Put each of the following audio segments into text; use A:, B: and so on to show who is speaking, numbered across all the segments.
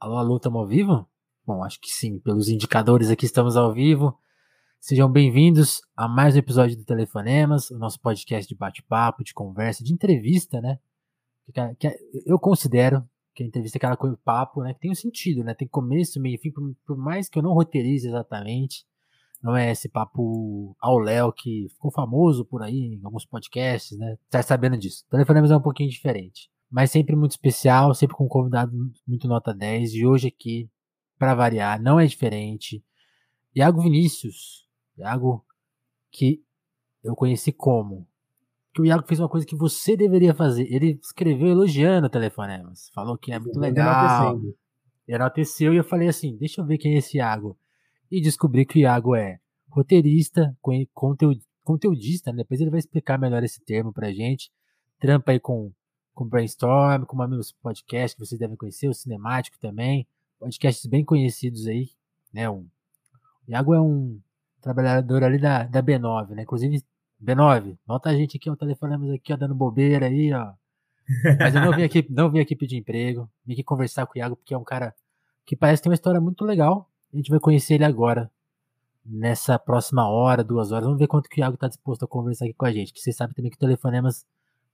A: Alô, alô, estamos ao vivo? Bom, acho que sim, pelos indicadores aqui estamos ao vivo. Sejam bem-vindos a mais um episódio do Telefonemas, o nosso podcast de bate-papo, de conversa, de entrevista, né? Que, eu considero que a entrevista é aquela coisa, papo, né? Que tem um sentido, né? Tem começo, meio e fim, por, mais que eu não roteirize exatamente. Não é esse papo ao Léo que ficou famoso por aí em alguns podcasts, né? Tá sabendo disso. Telefonemas é um pouquinho diferente mas sempre muito especial, sempre com um convidado muito nota 10. E hoje aqui, para variar, não é diferente. Iago Vinícius, Iago que eu conheci como que o Iago fez uma coisa que você deveria fazer. Ele escreveu elogiando o Telefonemas, falou que é muito legal. Enalteceu e eu falei assim: deixa eu ver quem é esse Iago. E descobri que o Iago é roteirista, conteudista, né? depois ele vai explicar melhor esse termo pra gente. Trampa aí com com Brainstorm, com amigos podcast que vocês devem conhecer, o Cinemático também, podcasts bem conhecidos aí, né? O Iago é um trabalhador ali da, da B9, né? Inclusive, B9, nota a gente aqui, ó, telefonamos aqui, ó, dando bobeira aí, ó. Mas eu não vim aqui, não vim aqui pedir emprego, vim aqui conversar com o Iago, porque é um cara que parece ter uma história muito legal. A gente vai conhecer ele agora, nessa próxima hora, duas horas. Vamos ver quanto que o Iago está disposto a conversar aqui com a gente. Que você sabe também que telefonemas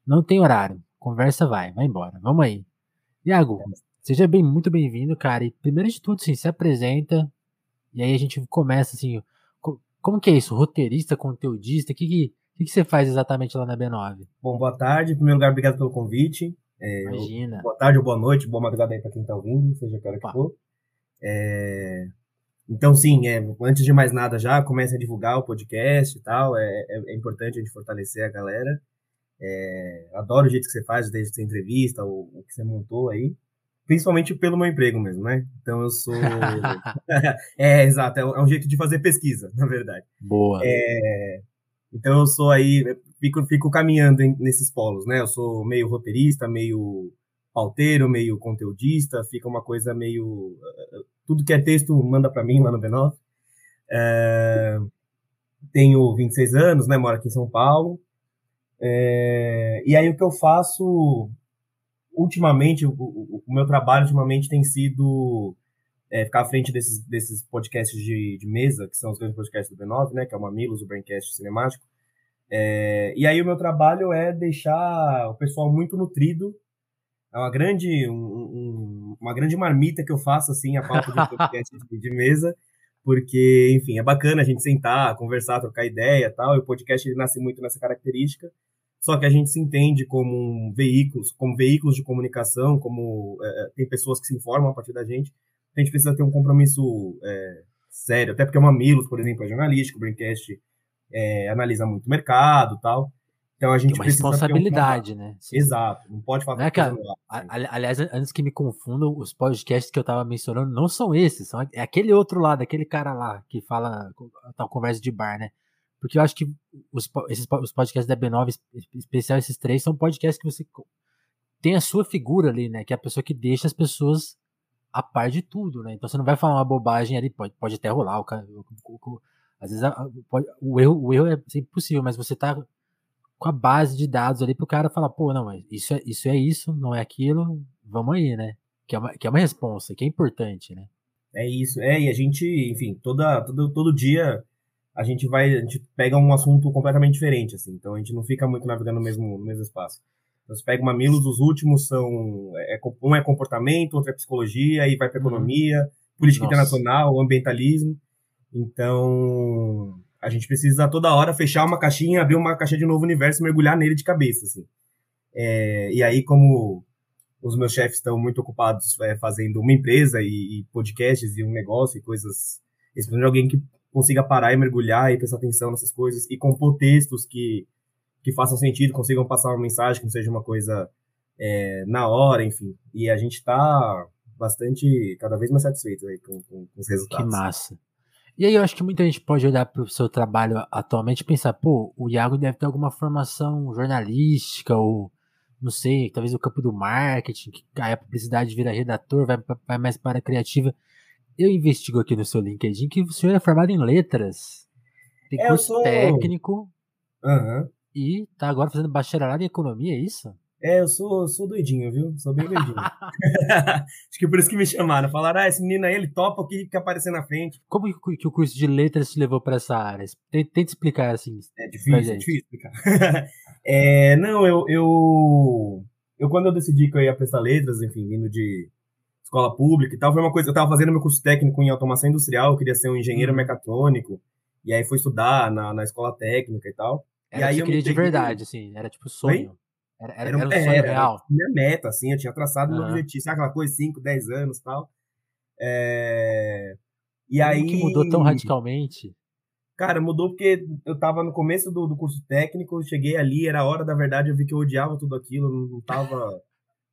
A: não tem horário. Conversa vai, vai embora. Vamos aí. Iago, seja bem, muito bem-vindo, cara. E primeiro de tudo, assim, se apresenta. E aí a gente começa assim. Como que é isso? Roteirista, conteudista? O que, que, que, que você faz exatamente lá na B9?
B: Bom, boa tarde. Em primeiro lugar, obrigado pelo convite.
A: É, Imagina.
B: Boa tarde ou boa noite, boa madrugada aí pra quem tá ouvindo, seja que hora que for. É, então, sim, é, antes de mais nada já, comece a divulgar o podcast e tal. É, é, é importante a gente fortalecer a galera. É, adoro o jeito que você faz, desde sua entrevista, o, o, que você montou aí. Principalmente pelo meu emprego mesmo, né? Então eu sou. é, exato, é um jeito de fazer pesquisa, na verdade.
A: Boa.
B: É, então eu sou aí, fico, fico caminhando nesses polos, né? Eu sou meio roteirista, meio pauteiro, meio conteudista, fica uma coisa meio. Tudo que é texto manda para mim lá no B9. É, tenho 26 anos, né? Moro aqui em São Paulo. É, e aí o que eu faço ultimamente, o, o, o meu trabalho ultimamente tem sido é, ficar à frente desses, desses podcasts de, de, mesa, que são os grandes podcasts do B9, né, que é o Mamilos, o Braincast Cinemático. É, e aí o meu trabalho é deixar o pessoal muito nutrido. É uma grande, um, um, uma grande marmita que eu faço, assim, a pauta de podcast de, de mesa porque, enfim, é bacana a gente sentar, conversar, trocar ideia tal, e o podcast ele nasce muito nessa característica, só que a gente se entende como um veículos, como veículos de comunicação, como é, é tem pessoas que se informam a partir da gente, a gente precisa ter um compromisso é, sério, até porque o Mamilos, por exemplo, é jornalístico, o Braincast é, analisa muito o mercado tal, então a gente
A: Tem uma responsabilidade, um... né?
B: Exato, não pode falar. Não é,
A: cara, aliás, antes que me confundam, os podcasts que eu tava mencionando não são esses, são é aquele outro lado, aquele cara lá que fala tal conversa de bar, né? Porque eu acho que os, esses, os podcasts da B9, especial esses três, são podcasts que você tem a sua figura ali, né? Que é a pessoa que deixa as pessoas a par de tudo, né? Então você não vai falar uma bobagem ali, pode, pode até rolar, o, o, o, às vezes a, pode, o, erro, o erro é sempre possível, mas você tá com a base de dados ali pro cara falar, pô, não, isso é isso, é isso não é aquilo, vamos aí, né? Que é uma, que é uma resposta, que é importante, né?
B: É isso, é, e a gente, enfim, toda, todo, todo dia a gente vai, a gente pega um assunto completamente diferente, assim, então a gente não fica muito navegando no mesmo, no mesmo espaço. Então, você pega uma Milos, os últimos são, é, um é comportamento, outro é psicologia, aí vai para uhum. economia, política Nossa. internacional, ambientalismo, então a gente precisa toda hora fechar uma caixinha, abrir uma caixa de novo universo e mergulhar nele de cabeça, assim. É, e aí, como os meus chefes estão muito ocupados é, fazendo uma empresa e, e, podcasts e um negócio e coisas, eles precisam de alguém que consiga parar e mergulhar e prestar atenção nessas coisas e compor textos que, que façam sentido, consigam passar uma mensagem que não seja uma coisa é, na hora, enfim. E a gente está bastante, cada vez mais satisfeito aí com, com, com os resultados.
A: Que massa. E aí eu acho que muita gente pode olhar para o seu trabalho atualmente e pensar, pô, o Iago deve ter alguma formação jornalística ou não sei, talvez o campo do marketing, que a publicidade vira redator, vai, vai mais para a criativa. Eu investigo aqui no seu LinkedIn que o senhor é formado em letras, tem é, curso sou... técnico
B: uhum.
A: e tá agora fazendo bacharelado em economia, é isso?
B: É, eu sou, sou doidinho, viu? Sou bem doidinho. Acho que por isso que me chamaram. Falaram, ah, esse menino aí, ele topa o que quer aparecer na frente.
A: Como que o curso de letras te levou para essa área? Tenta explicar assim.
B: É difícil, é difícil explicar. é, não, eu, eu, eu, quando eu decidi que eu ia prestar letras, enfim, vindo de escola pública e tal, foi uma coisa. Eu tava fazendo meu curso técnico em automação industrial, eu queria ser um engenheiro uhum. mecatrônico. E aí fui estudar na, na escola técnica e tal.
A: Era
B: e aí
A: eu queria de verdade, assim, era tipo sonho.
B: Era, era, era, um sonho era, real. minha meta, assim, eu tinha traçado uhum. meu objetivo, sabe aquela coisa, 5, 10 anos e tal. É... E Como aí.
A: que mudou tão radicalmente?
B: Cara, mudou porque eu tava no começo do, do curso técnico, cheguei ali, era a hora da verdade, eu vi que eu odiava tudo aquilo, não, não tava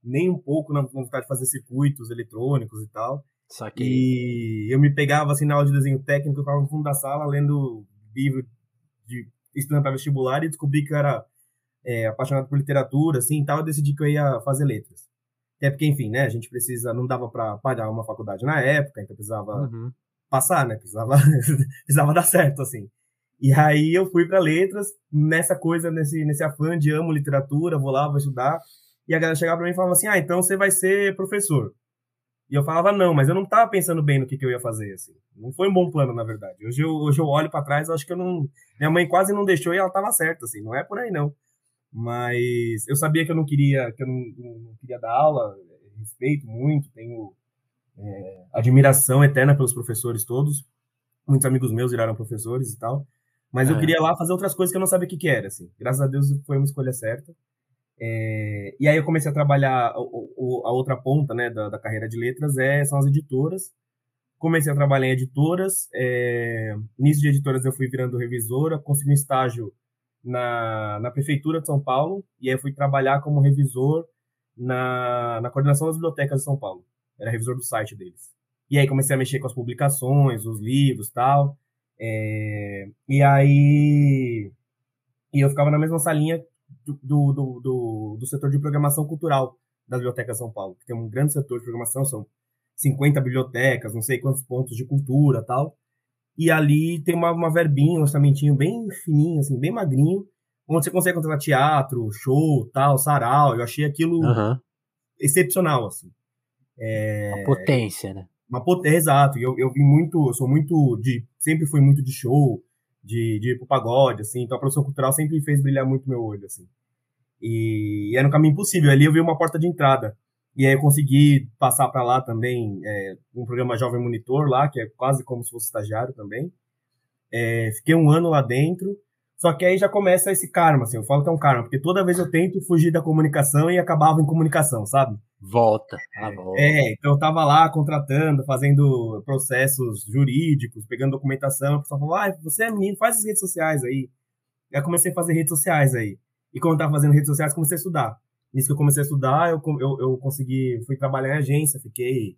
B: nem um pouco na vontade de fazer circuitos eletrônicos e tal. Só que... E eu me pegava assim na aula de desenho técnico, eu ficava no fundo da sala lendo livro de estudando para vestibular e descobri que eu era é, apaixonado por literatura, assim, e tal, eu decidi que eu ia fazer letras. Até porque, enfim, né, a gente precisa, não dava para pagar uma faculdade na época, então precisava uhum. passar, né, precisava, precisava dar certo, assim. E aí eu fui para letras, nessa coisa, nesse, nesse afã de amo literatura, vou lá, vou estudar, e a galera chegava para mim e falava assim, ah, então você vai ser professor. E eu falava não, mas eu não estava pensando bem no que, que eu ia fazer, assim. Não foi um bom plano, na verdade. Hoje eu, hoje eu olho para trás, acho que eu não... Minha mãe quase não deixou e ela estava certa, assim. Não é por aí, não. Mas eu sabia que eu não queria, que eu não, não queria dar aula, respeito muito, tenho é, admiração eterna pelos professores todos. Muitos amigos meus viraram professores e tal. Mas é. eu queria lá fazer outras coisas que eu não sabia o que, que era, assim. Graças a Deus foi uma escolha certa. É, e aí eu comecei a trabalhar a, a outra ponta né, da, da, carreira de letras é, são as editoras. Comecei a trabalhar em editoras. É, nisso de editoras eu fui virando revisora, consegui um estágio na, na Prefeitura de São Paulo, e aí fui trabalhar como revisor na, na coordenação das bibliotecas de São Paulo. Era revisor do site deles. E aí comecei a mexer com as publicações, os livros tal. É, e aí e eu ficava na mesma salinha do, do, do, do, setor de programação cultural das bibliotecas de São Paulo, que tem um grande setor de programação, são 50 bibliotecas, não sei quantos pontos de cultura tal. E ali tem uma, uma verbinha, um orçamentinho bem fininho, assim, bem magrinho, onde você consegue contratar teatro, show, tal, sarau. Eu achei aquilo uhum. excepcional, assim.
A: É... Uma potência, né?
B: Uma potência, exato. Eu, eu vi muito, eu sou muito de, sempre fui muito de show, de, de ir pro pagode, assim. Então a produção cultural sempre fez brilhar muito meu olho, assim. E, e era um caminho possível. Ali eu vi uma porta de entrada. E aí eu consegui passar para lá também é, um programa Jovem Monitor lá, que é quase como se fosse estagiário também. É, fiquei um ano lá dentro, só que aí já começa esse karma, assim, eu falo que é um karma, porque toda vez eu tento fugir da comunicação e acabava em comunicação, sabe?
A: Volta, ah, volta.
B: É, então eu tava lá contratando, fazendo processos jurídicos, pegando documentação, o pessoal falou, ah, você é menino, faz as redes sociais aí. Aí eu comecei a fazer redes sociais aí. E quando eu tava fazendo redes sociais, comecei a estudar nisso que eu comecei a estudar, eu, eu, eu consegui, fui trabalhar em agência, fiquei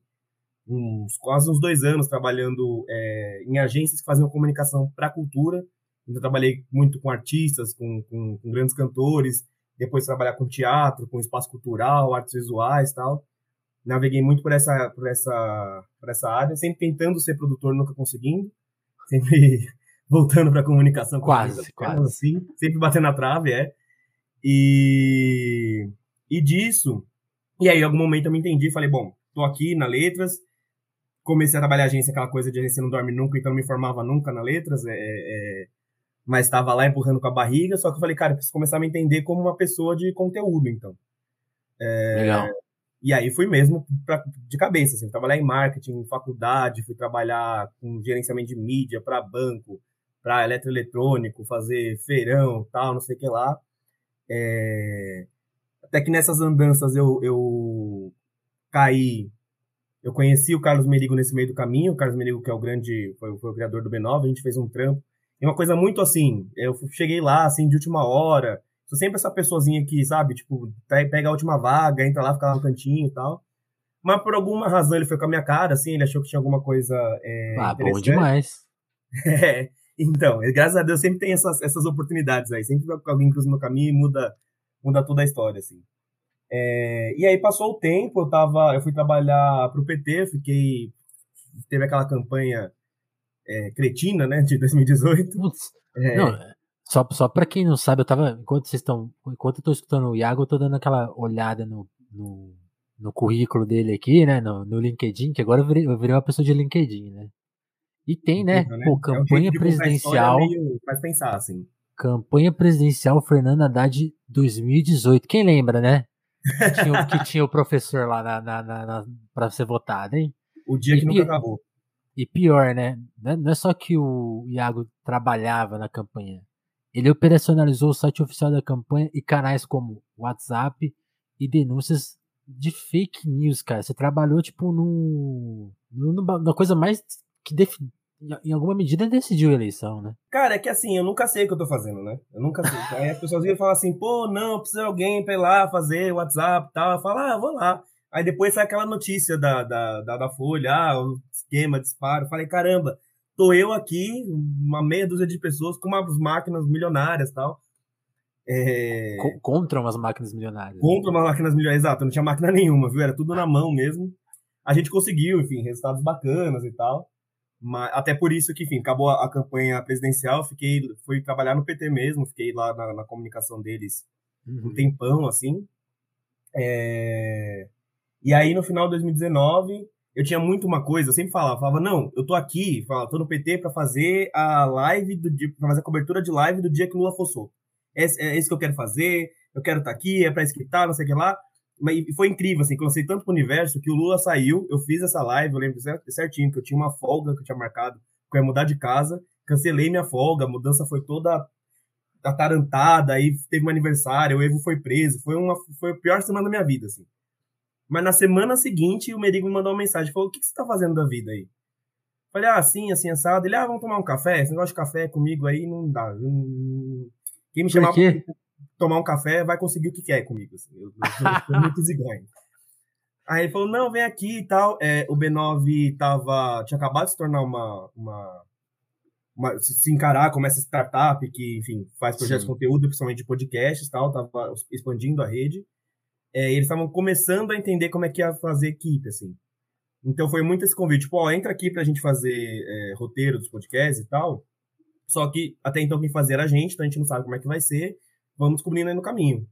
B: uns, quase uns dois anos trabalhando é, em agências que faziam comunicação para a cultura. Então, trabalhei muito com artistas, com, com, com, grandes cantores, depois trabalhar com teatro, com espaço cultural, artes visuais tal. Naveguei muito por essa, por essa, por essa área, sempre tentando ser produtor, nunca conseguindo. Sempre voltando para a comunicação.
A: Quase, quase.
B: Assim, sempre batendo na trave, é. E e disso, e aí em algum momento eu me entendi, falei, bom, tô aqui na letras, comecei a trabalhar agência, aquela coisa de agência não dorme nunca, então não me formava nunca na letras, é, é, é mas estava lá empurrando com a barriga, só que eu falei, cara, eu preciso começar a me entender como uma pessoa de conteúdo, então.
A: É, Legal.
B: E aí fui mesmo pra, de cabeça, assim, trabalhar em marketing, em faculdade, fui trabalhar com gerenciamento de mídia para banco, para eletroeletrônico, fazer feirão, tal, não sei o que lá. É, até que nessas andanças eu, eu caí. Eu conheci o Carlos Merigo nesse meio do caminho. O Carlos Merigo, que é o grande, foi, foi o criador do B9, a gente fez um trampo. E uma coisa muito assim, eu cheguei lá, assim, de última hora. Sou sempre essa pessoazinha que, sabe, tipo, pega a última vaga, entra lá, fica lá no cantinho e tal. Mas por alguma razão ele foi com a minha cara, assim, ele achou que tinha alguma coisa. É,
A: ah, bom demais.
B: é, então, graças a Deus sempre tem essas, essas oportunidades aí. Sempre alguém cruza no caminho e muda muda toda a história, assim. É, e aí passou o tempo, eu tava, eu fui trabalhar para o PT, fiquei, teve aquela campanha é, cretina, né, de 2018. Putz,
A: é, não, Só, só pra quem não sabe, eu tava. Enquanto vocês estão. Enquanto eu tô escutando o Iago, eu tô dando aquela olhada no, no, no currículo dele aqui, né? No, no LinkedIn, que agora eu virei, eu virei uma pessoa de LinkedIn, né? E tem, né?
B: Incrível, né?
A: Pô,
B: É um
A: campanha
B: a história
A: presidencial.
B: meio- Faz pensar, assim.
A: Campanha presidencial Fernando Haddad 2018. Quem lembra, né? Que tinha, o- que tinha o professor lá na, na, na, pra ser votado, hein?
B: O dia que
A: E-
B: nunca
A: e-
B: acabou.
A: E pior, né? Não é- não é só que o Iago trabalhava na campanha. Ele operacionalizou o site oficial da campanha e canais como WhatsApp e denúncias de fake news, cara. Você trabalhou, tipo, num, num- numa coisa mais que defi- em alguma medida decidiu a eleição, né?
B: Cara, é que assim, eu nunca sei o que eu tô fazendo, né? Eu nunca sei. Aí as pessoas vêm e falam assim, pô, não, precisa de alguém pra ir lá fazer WhatsApp e tal. Eu falo, ah, vou lá. Aí depois sai aquela notícia da, da, da, da Folha, ah, o esquema, disparo. Eu falei, caramba, tô eu aqui, uma meia dúzia de pessoas com umas máquinas milionárias e tal. É...
A: Co- contra umas máquinas milionárias.
B: Contra umas máquinas milionárias, exato, não tinha máquina nenhuma, viu? Era tudo na mão mesmo. A gente conseguiu, enfim, resultados bacanas e tal. Mas, até por isso que, enfim, acabou a, a campanha presidencial, fiquei, fui trabalhar no PT mesmo, fiquei lá na, na comunicação deles um
A: Uhum.
B: tempão, assim. É, E aí, no final de 2019, eu tinha muito uma coisa, eu sempre falava, falava, não, eu tô aqui, falava, tô no PT pra fazer a live do dia, pra fazer a cobertura de live do dia que Lula fossou. É, é isso que eu quero fazer, eu quero estar aqui, é pra escritar, não sei o que lá. E foi incrível, assim, que eu lancei tanto pro universo que o Lula saiu, eu fiz essa live, eu lembro cer- certinho, que eu tinha uma folga que eu tinha marcado, que eu ia mudar de casa, cancelei minha folga, a mudança foi toda atarantada, aí teve um aniversário, o Evo foi preso, foi uma foi a pior semana da minha vida, assim. Mas na semana seguinte, o Merigo me mandou uma mensagem, falou, o que, que você tá fazendo da vida aí? Falei, ah, assim, assim, assado. Ele, ah, vamos tomar um café? Esse negócio de café comigo aí não dá. Quem me
A: Por
B: chamar
A: quê?
B: Tomar um café vai conseguir o que quer comigo, assim. Eu, eu sou muito ziganho. Aí ele falou, não, vem aqui e tal. É, o B9 tava, tinha acabado de se tornar uma, uma, uma- se encarar como essa startup que, enfim, faz projetos
A: Sim.
B: de conteúdo, principalmente de podcasts e tal, tava expandindo a rede. É, e eles estavam começando a entender como é que ia fazer equipe, assim. Então foi muito esse convite, tipo, ó, entra aqui pra gente fazer é, roteiro dos podcasts e tal. Só que até então quem fazia era a gente, então a gente não sabe como é que vai ser. Vamos descobrindo aí no caminho.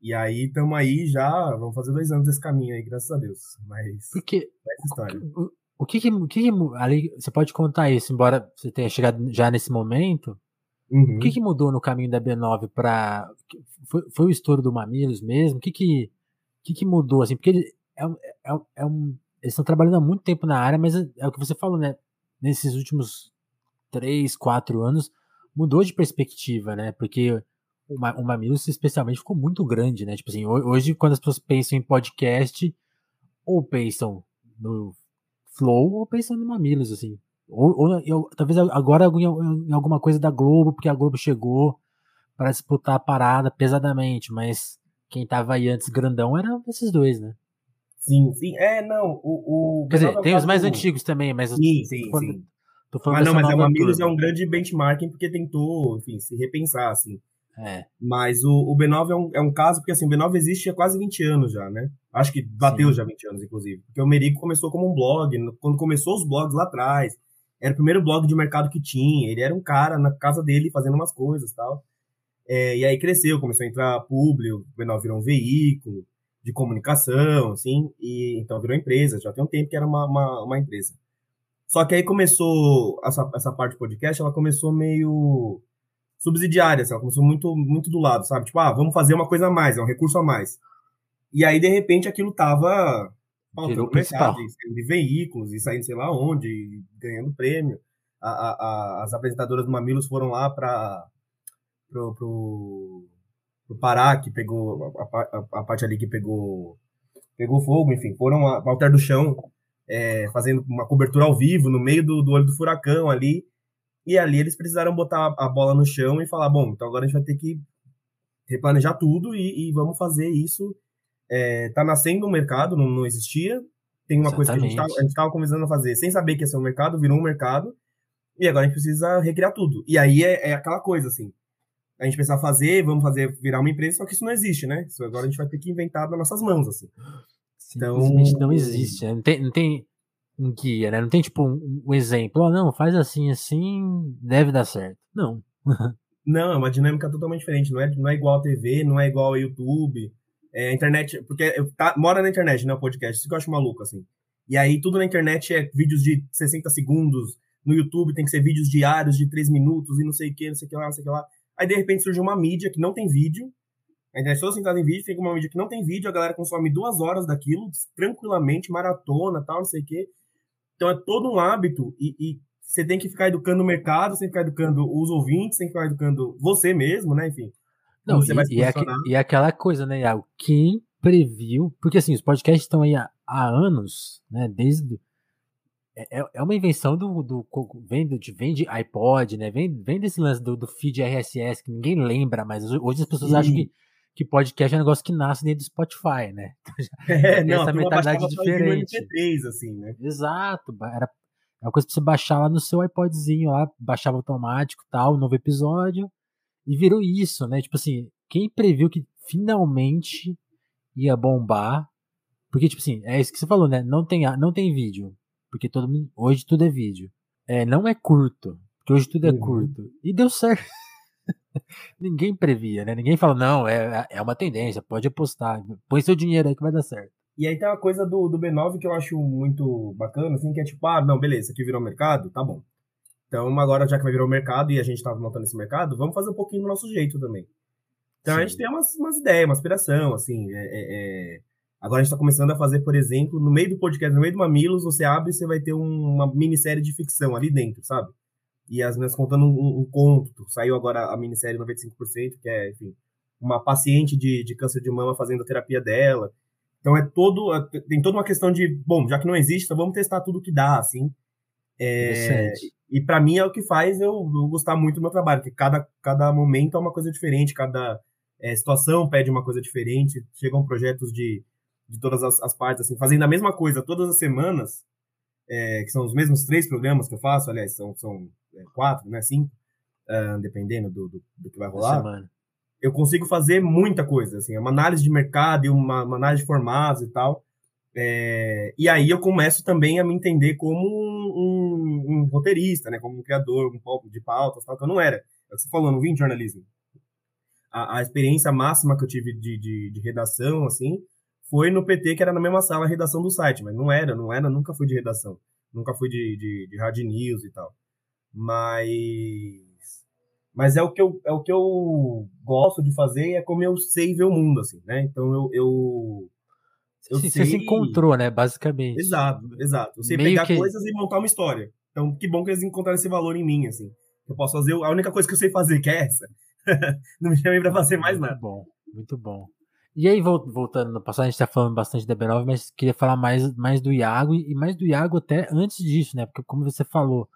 B: E aí estamos aí já, vamos fazer dois anos desse caminho aí, graças a Deus. Mas
A: Porque
B: é essa história.
A: o, o que que, o que ali, você pode contar isso, embora você tenha chegado já nesse momento,
B: Uhum.
A: o que que mudou no caminho da B9 para foi, foi o estouro do Mamilos mesmo? O que que, o que, que mudou assim? Porque ele é, é, é um, eles estão trabalhando há muito tempo na área, mas é, é o que você falou, né? Nesses últimos três, quatro anos mudou de perspectiva, né? Porque o, Ma- o Mamilos especialmente ficou muito grande, né? Tipo assim, ho- hoje quando as pessoas pensam em podcast, ou pensam no Flow ou pensam no Mamilos, assim. Ou, ou eu- talvez agora em, alguma coisa da Globo, porque a Globo chegou para disputar a parada pesadamente, mas quem tava aí antes grandão eram esses dois, né?
B: Sim, sim. É, não, o... o
A: Quer dizer, tem os mais
B: Alcado-
A: antigos também, mas
B: Sim, sim, sim.
A: Tô falando
B: Mas não,
A: dessa
B: mas é, o Mamilos é um grande benchmarking porque tentou, enfim, se repensar, assim.
A: É,
B: Mas o, o B9 é um, é um caso, porque assim, o B9 existe há quase 20 anos já, né? Acho que bateu
A: Sim.
B: já 20 anos, inclusive. Porque o Merico começou como um blog, quando começou os blogs lá atrás. Era o primeiro blog de mercado que tinha. Ele era um cara na casa dele fazendo umas coisas e tal. É, e aí cresceu, começou a entrar público, o B9 virou um veículo de comunicação, assim, e então virou empresa. Já tem um tempo que era uma, uma, uma empresa. Só que aí começou, essa, essa parte do podcast, ela começou meio subsidiária, ela começou muito, muito do lado, sabe? Tipo, ah, vamos fazer uma coisa a mais, é um recurso a mais. E aí, de repente, aquilo tava pautando mercado, saindo de veículos, e saindo sei lá onde, e ganhando prêmio. A- a- a- as apresentadoras do Mamilos foram lá para pro, pro, pro Pará, que pegou a, parte ali que pegou pegou fogo, enfim, foram a Alter do Chão é, fazendo uma cobertura ao vivo no meio do, do olho do furacão ali. E ali eles precisaram botar a bola no chão e falar: bom, então agora a gente vai ter que replanejar tudo e, e vamos fazer isso. É, tá nascendo um mercado, não, não existia. Tem uma coisa que a gente
A: Exatamente.
B: tava- a gente estava começando a fazer sem saber que ia ser um mercado, virou um mercado. E agora a gente precisa recriar tudo. E aí é, é aquela coisa assim. A gente precisa fazer, vamos fazer virar uma empresa, só que isso não existe, né? Isso agora a gente vai ter que inventar nas nossas mãos, assim. Então-
A: simplesmente não existe, né? Não tem, não tem um guia, né? Não tem tipo um, um exemplo, ó, não, faz assim, assim, deve dar certo. Não.
B: Não, é uma dinâmica totalmente diferente. Não é, não é igual a TV, não é igual a YouTube. É, internet, porque tá, mora na internet, né, o podcast, isso que eu acho maluco, assim. E aí tudo na internet é vídeos de 60 segundos, no YouTube tem que ser vídeos diários de 3 minutos e não sei o que, não sei o que lá, não sei o que lá. Aí de repente surge uma mídia que não tem vídeo, a internet toda sentada em vídeo, fica uma mídia que não tem vídeo, a galera consome duas horas daquilo, tranquilamente, maratona, tal, não sei o quê. Então é todo um hábito e, e você tem que ficar educando o mercado, você tem que ficar educando os ouvintes, tem que ficar educando você mesmo, né? Enfim.
A: Não, e, e, é, e é aquela coisa, né, Iago? Quem previu. Porque assim, os podcasts estão aí há, há anos, né? Desde. É, é, é uma invenção do. do vem, de, vem de iPod, né? Vem, vem desse lance do, do feed RSS que ninguém lembra, mas hoje as pessoas Sim. acham que, que podcast é um negócio que nasce dentro do Spotify, né?
B: Então, é, não, essa mentalidade diferente. MP3, assim, né?
A: Exato. Era, é uma coisa pra você baixar lá no seu iPodzinho lá, baixava automático tal, novo episódio. E virou isso, né? Tipo assim, quem previu que finalmente ia bombar? Porque, tipo assim, é isso que você falou, né? Não tem, não tem vídeo. Porque todo mundo, hoje tudo é vídeo. É, não é curto. Porque hoje tudo é uhum. curto. E deu certo. Ninguém previa, né? Ninguém fala, não, é, é uma tendência, pode apostar. Põe seu dinheiro aí que vai dar certo.
B: E aí tem uma coisa do, do B9 que eu acho muito bacana, assim, que é tipo, ah, não, beleza, aqui virou mercado, tá bom. Então, agora, já que vai virar o mercado e a gente estava montando esse mercado, vamos fazer um pouquinho do nosso jeito também. Então, Sim. a gente tem umas, umas ideias, uma aspiração, assim. É, é, é... Agora, a gente está começando a fazer, por exemplo, no meio do podcast, no meio do Mamilos, você abre e você vai ter um, uma minissérie de ficção ali dentro, sabe? E as minhas contando um, um, conto. Saiu agora a minissérie 95%, que é, enfim, uma paciente de, de câncer de mama fazendo a terapia dela. Então, é todo. É, tem toda uma questão de, bom, já que não existe, então vamos testar tudo que dá, assim. É, e para mim é o que faz eu, eu, gostar muito do meu trabalho, porque cada, cada momento é uma coisa diferente, cada é, situação pede uma coisa diferente, chegam projetos de, de todas as, as partes, assim, fazendo a mesma coisa todas as semanas, é, que são os mesmos três programas que eu faço, aliás, são, são quatro, né, cinco, uh, dependendo do, do, do, que vai rolar. Eu consigo fazer muita coisa, assim, uma análise de mercado e uma, uma análise de formatos e tal, é, e aí eu começo também a me entender como um, um, um roteirista, né? Como um criador um pouco de pautas, tal, que eu não era. É o que você falou, não vim de jornalismo. A, a experiência máxima que eu tive de, de, de, redação, assim, foi no PT, que era na mesma sala a redação do site, mas não era, não era, nunca fui de redação. Nunca fui de, de, de hard news e tal. Mas mas é o que eu é o que eu gosto de fazer é como eu sei ver o mundo assim né então eu, eu
A: eu Sim, sei... Você se encontrou, né? Basicamente.
B: Exato, exato. Você Meio pegar que... coisas e montar uma história. Então, que bom que eles encontraram esse valor em mim, assim. Eu posso fazer a única coisa que eu sei fazer, que é essa. Não me chamei pra fazer mais
A: muito
B: nada.
A: bom, muito bom. E aí, voltando no passado, a gente tá falando bastante da B9, mas queria falar mais, mais do Iago, e mais do Iago até antes disso, né? Porque como você falou,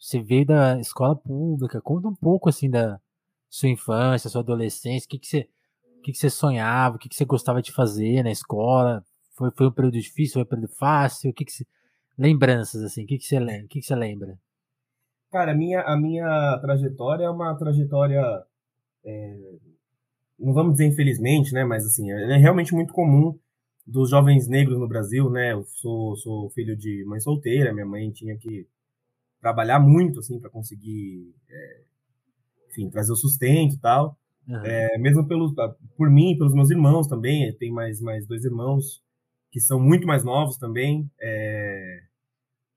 A: você veio da escola pública, conta um pouco, assim, da sua infância, sua adolescência, o que que você, o que que você sonhava, o que que você gostava de fazer na escola, foi, foi um período difícil, foi um período fácil? O que, que se... Lembranças, assim, o que, que, você? O que, que você lembra?
B: Cara, a minha, a minha trajetória é uma trajetória. É, não vamos dizer infelizmente, né? Mas assim, é realmente muito comum dos jovens negros no Brasil, né? Eu sou, sou filho de mãe solteira, minha mãe tinha que trabalhar muito, assim, para conseguir, é, enfim, trazer o sustento e tal. Uhum. É, mesmo pelo, por mim, pelos meus irmãos também, tem mais, mais dois irmãos que são muito mais novos também. É...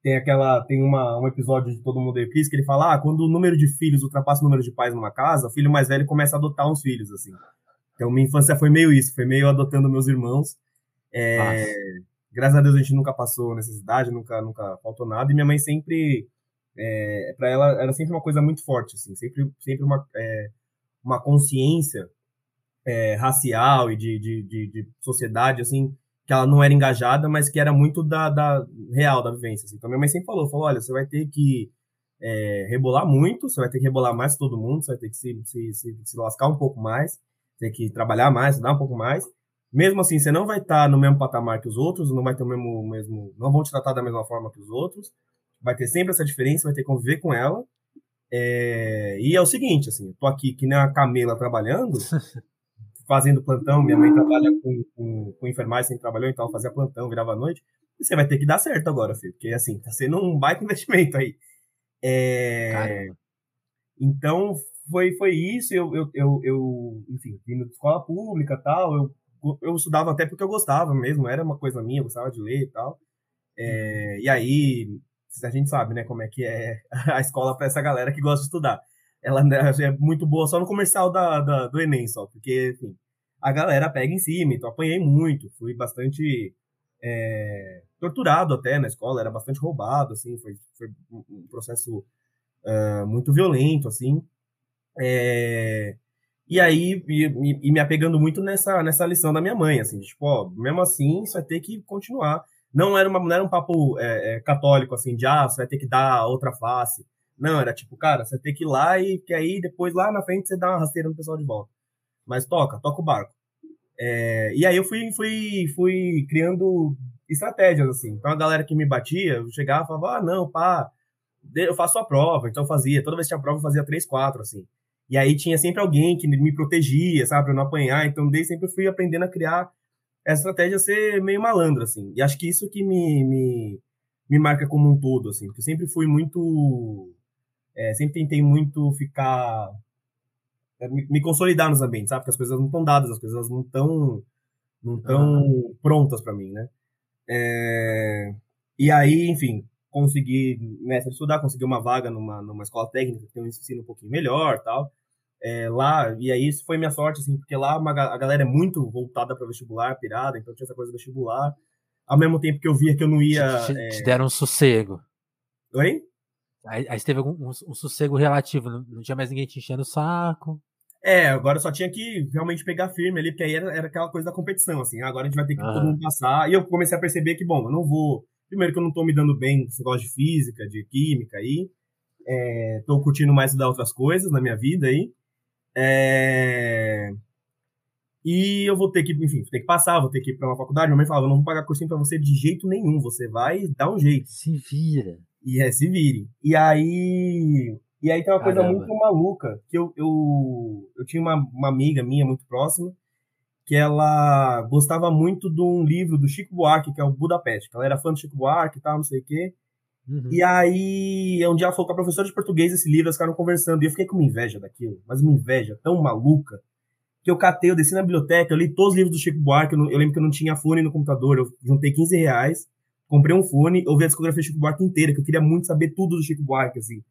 B: Tem aquela, tem uma, um episódio de Todo Mundo Odeia Chris que ele fala, ah, quando o número de filhos ultrapassa o número de pais numa casa, o filho mais velho começa a adotar uns filhos, assim. Então minha infância foi meio isso, foi meio adotando meus irmãos. É... Graças a Deus a gente nunca passou necessidade, nunca, nunca faltou nada, e minha mãe sempre, é, para ela, era sempre uma coisa muito forte, assim, sempre, sempre uma, é, uma consciência é, racial e de, de, de, de sociedade, assim, que ela não era engajada, mas que era muito da, da real, da vivência. Assim. Então minha mãe sempre falou, falou, olha, você vai ter que é, rebolar muito, você vai ter que rebolar mais que todo mundo, você vai ter que se, se, se, se lascar um pouco mais, ter que trabalhar mais, estudar um pouco mais. Mesmo assim, você não vai estar no mesmo patamar que os outros, não vai ter o mesmo, mesmo, não vão te tratar da mesma forma que os outros. Vai ter sempre essa diferença, vai ter que conviver com ela. É, e é o seguinte, assim, eu tô aqui que nem a Camila trabalhando, fazendo plantão, minha mãe trabalha com, com, com enfermagem, sempre trabalhou, então fazia plantão, virava à noite. E você vai ter que dar certo agora, filho, porque assim, tá sendo um baita investimento aí. É... Então, foi, foi isso, eu, eu, eu, eu enfim, vindo de escola pública tal, eu, eu estudava até porque eu gostava mesmo, era uma coisa minha, eu gostava de ler e tal. É, e aí, a gente sabe, né, como é que é a escola para essa galera que gosta de estudar. Ela é muito boa só no comercial da, da, do Enem, só, porque, enfim, a galera pega em cima, então apanhei muito, fui bastante é, torturado até na escola, era bastante roubado, assim, foi, foi um processo uh, muito violento, assim. É, e aí, e, e, me apegando muito nessa, nessa lição da minha mãe, assim, tipo, ó, mesmo assim, você vai ter que continuar. Não era, uma, não era um papo é, é, católico, assim, de, ah, você vai ter que dar outra face. Não, era tipo, cara, você ter que ir lá e que aí depois lá na frente você dá uma rasteira no pessoal de volta. Mas toca, toca o barco. É, e aí eu fui, fui, fui criando estratégias, assim. Então a galera que me batia, eu chegava e falava, ah, não, pá, eu faço a prova. Então eu fazia, toda vez que tinha prova eu fazia três, quatro, assim. E aí tinha sempre alguém que me protegia, sabe, pra eu não apanhar. Então desde sempre fui aprendendo a criar essa estratégia ser meio malandro, assim. E acho que isso que me, me, me marca como um todo, assim. Porque eu sempre fui muito... É, sempre tentei muito ficar é, me, consolidar nos ambientes, sabe? Porque as coisas não estão dadas, as coisas não estão não tão uhum. prontas para mim, né? É... E aí, enfim, consegui de estudar, consegui uma vaga numa, numa escola técnica que tem um ensino um pouquinho melhor, tal. É, lá, e aí isso foi minha sorte, assim, porque lá uma, a galera é muito voltada para vestibular, pirada, então tinha essa coisa do vestibular. Ao mesmo tempo que eu via que eu não ia.
A: Te, é... te deram um sossego.
B: Oi?
A: Aí, aí teve algum, um, um sossego relativo, não, não, tinha mais ninguém te enchendo o saco.
B: É, agora só tinha que realmente pegar firme ali, porque aí era, era aquela coisa da competição, assim. Agora a gente vai ter que todo mundo passar. E eu comecei a perceber que, bom, eu não vou. Primeiro que eu não tô me dando bem com esse negócio de física, de química aí. É, tô curtindo mais estudar outras coisas na minha vida aí. É... E eu vou ter que, enfim, vou ter que passar, vou ter que ir para uma faculdade. Minha mãe falava, não vou pagar cursinho para você de jeito nenhum, você vai dar um jeito.
A: Se vira.
B: E é, se vire. E aí. E aí tem uma Caramba. coisa muito maluca, que eu, eu, eu tinha uma, uma amiga minha muito próxima, que ela gostava muito de um livro do Chico Buarque, que é o Budapeste. Ela era fã do Chico Buarque e tal, não sei o quê. Uhum. E aí, um dia ela falou com a professora de português esse livro, elas ficaram conversando, e eu fiquei com uma inveja daquilo, mas uma inveja tão maluca, que eu catei, eu desci na biblioteca, eu li todos os livros do Chico Buarque, eu, não, eu lembro que eu não tinha fone no computador, eu juntei 15 reais, comprei um fone, ouvi a discografia do Chico Buarque inteira, que eu queria muito saber tudo do Chico Buarque, assim.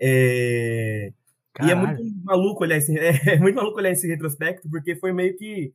B: É... E é muito maluco olhar esse, é, muito maluco olhar esse retrospecto, porque foi meio que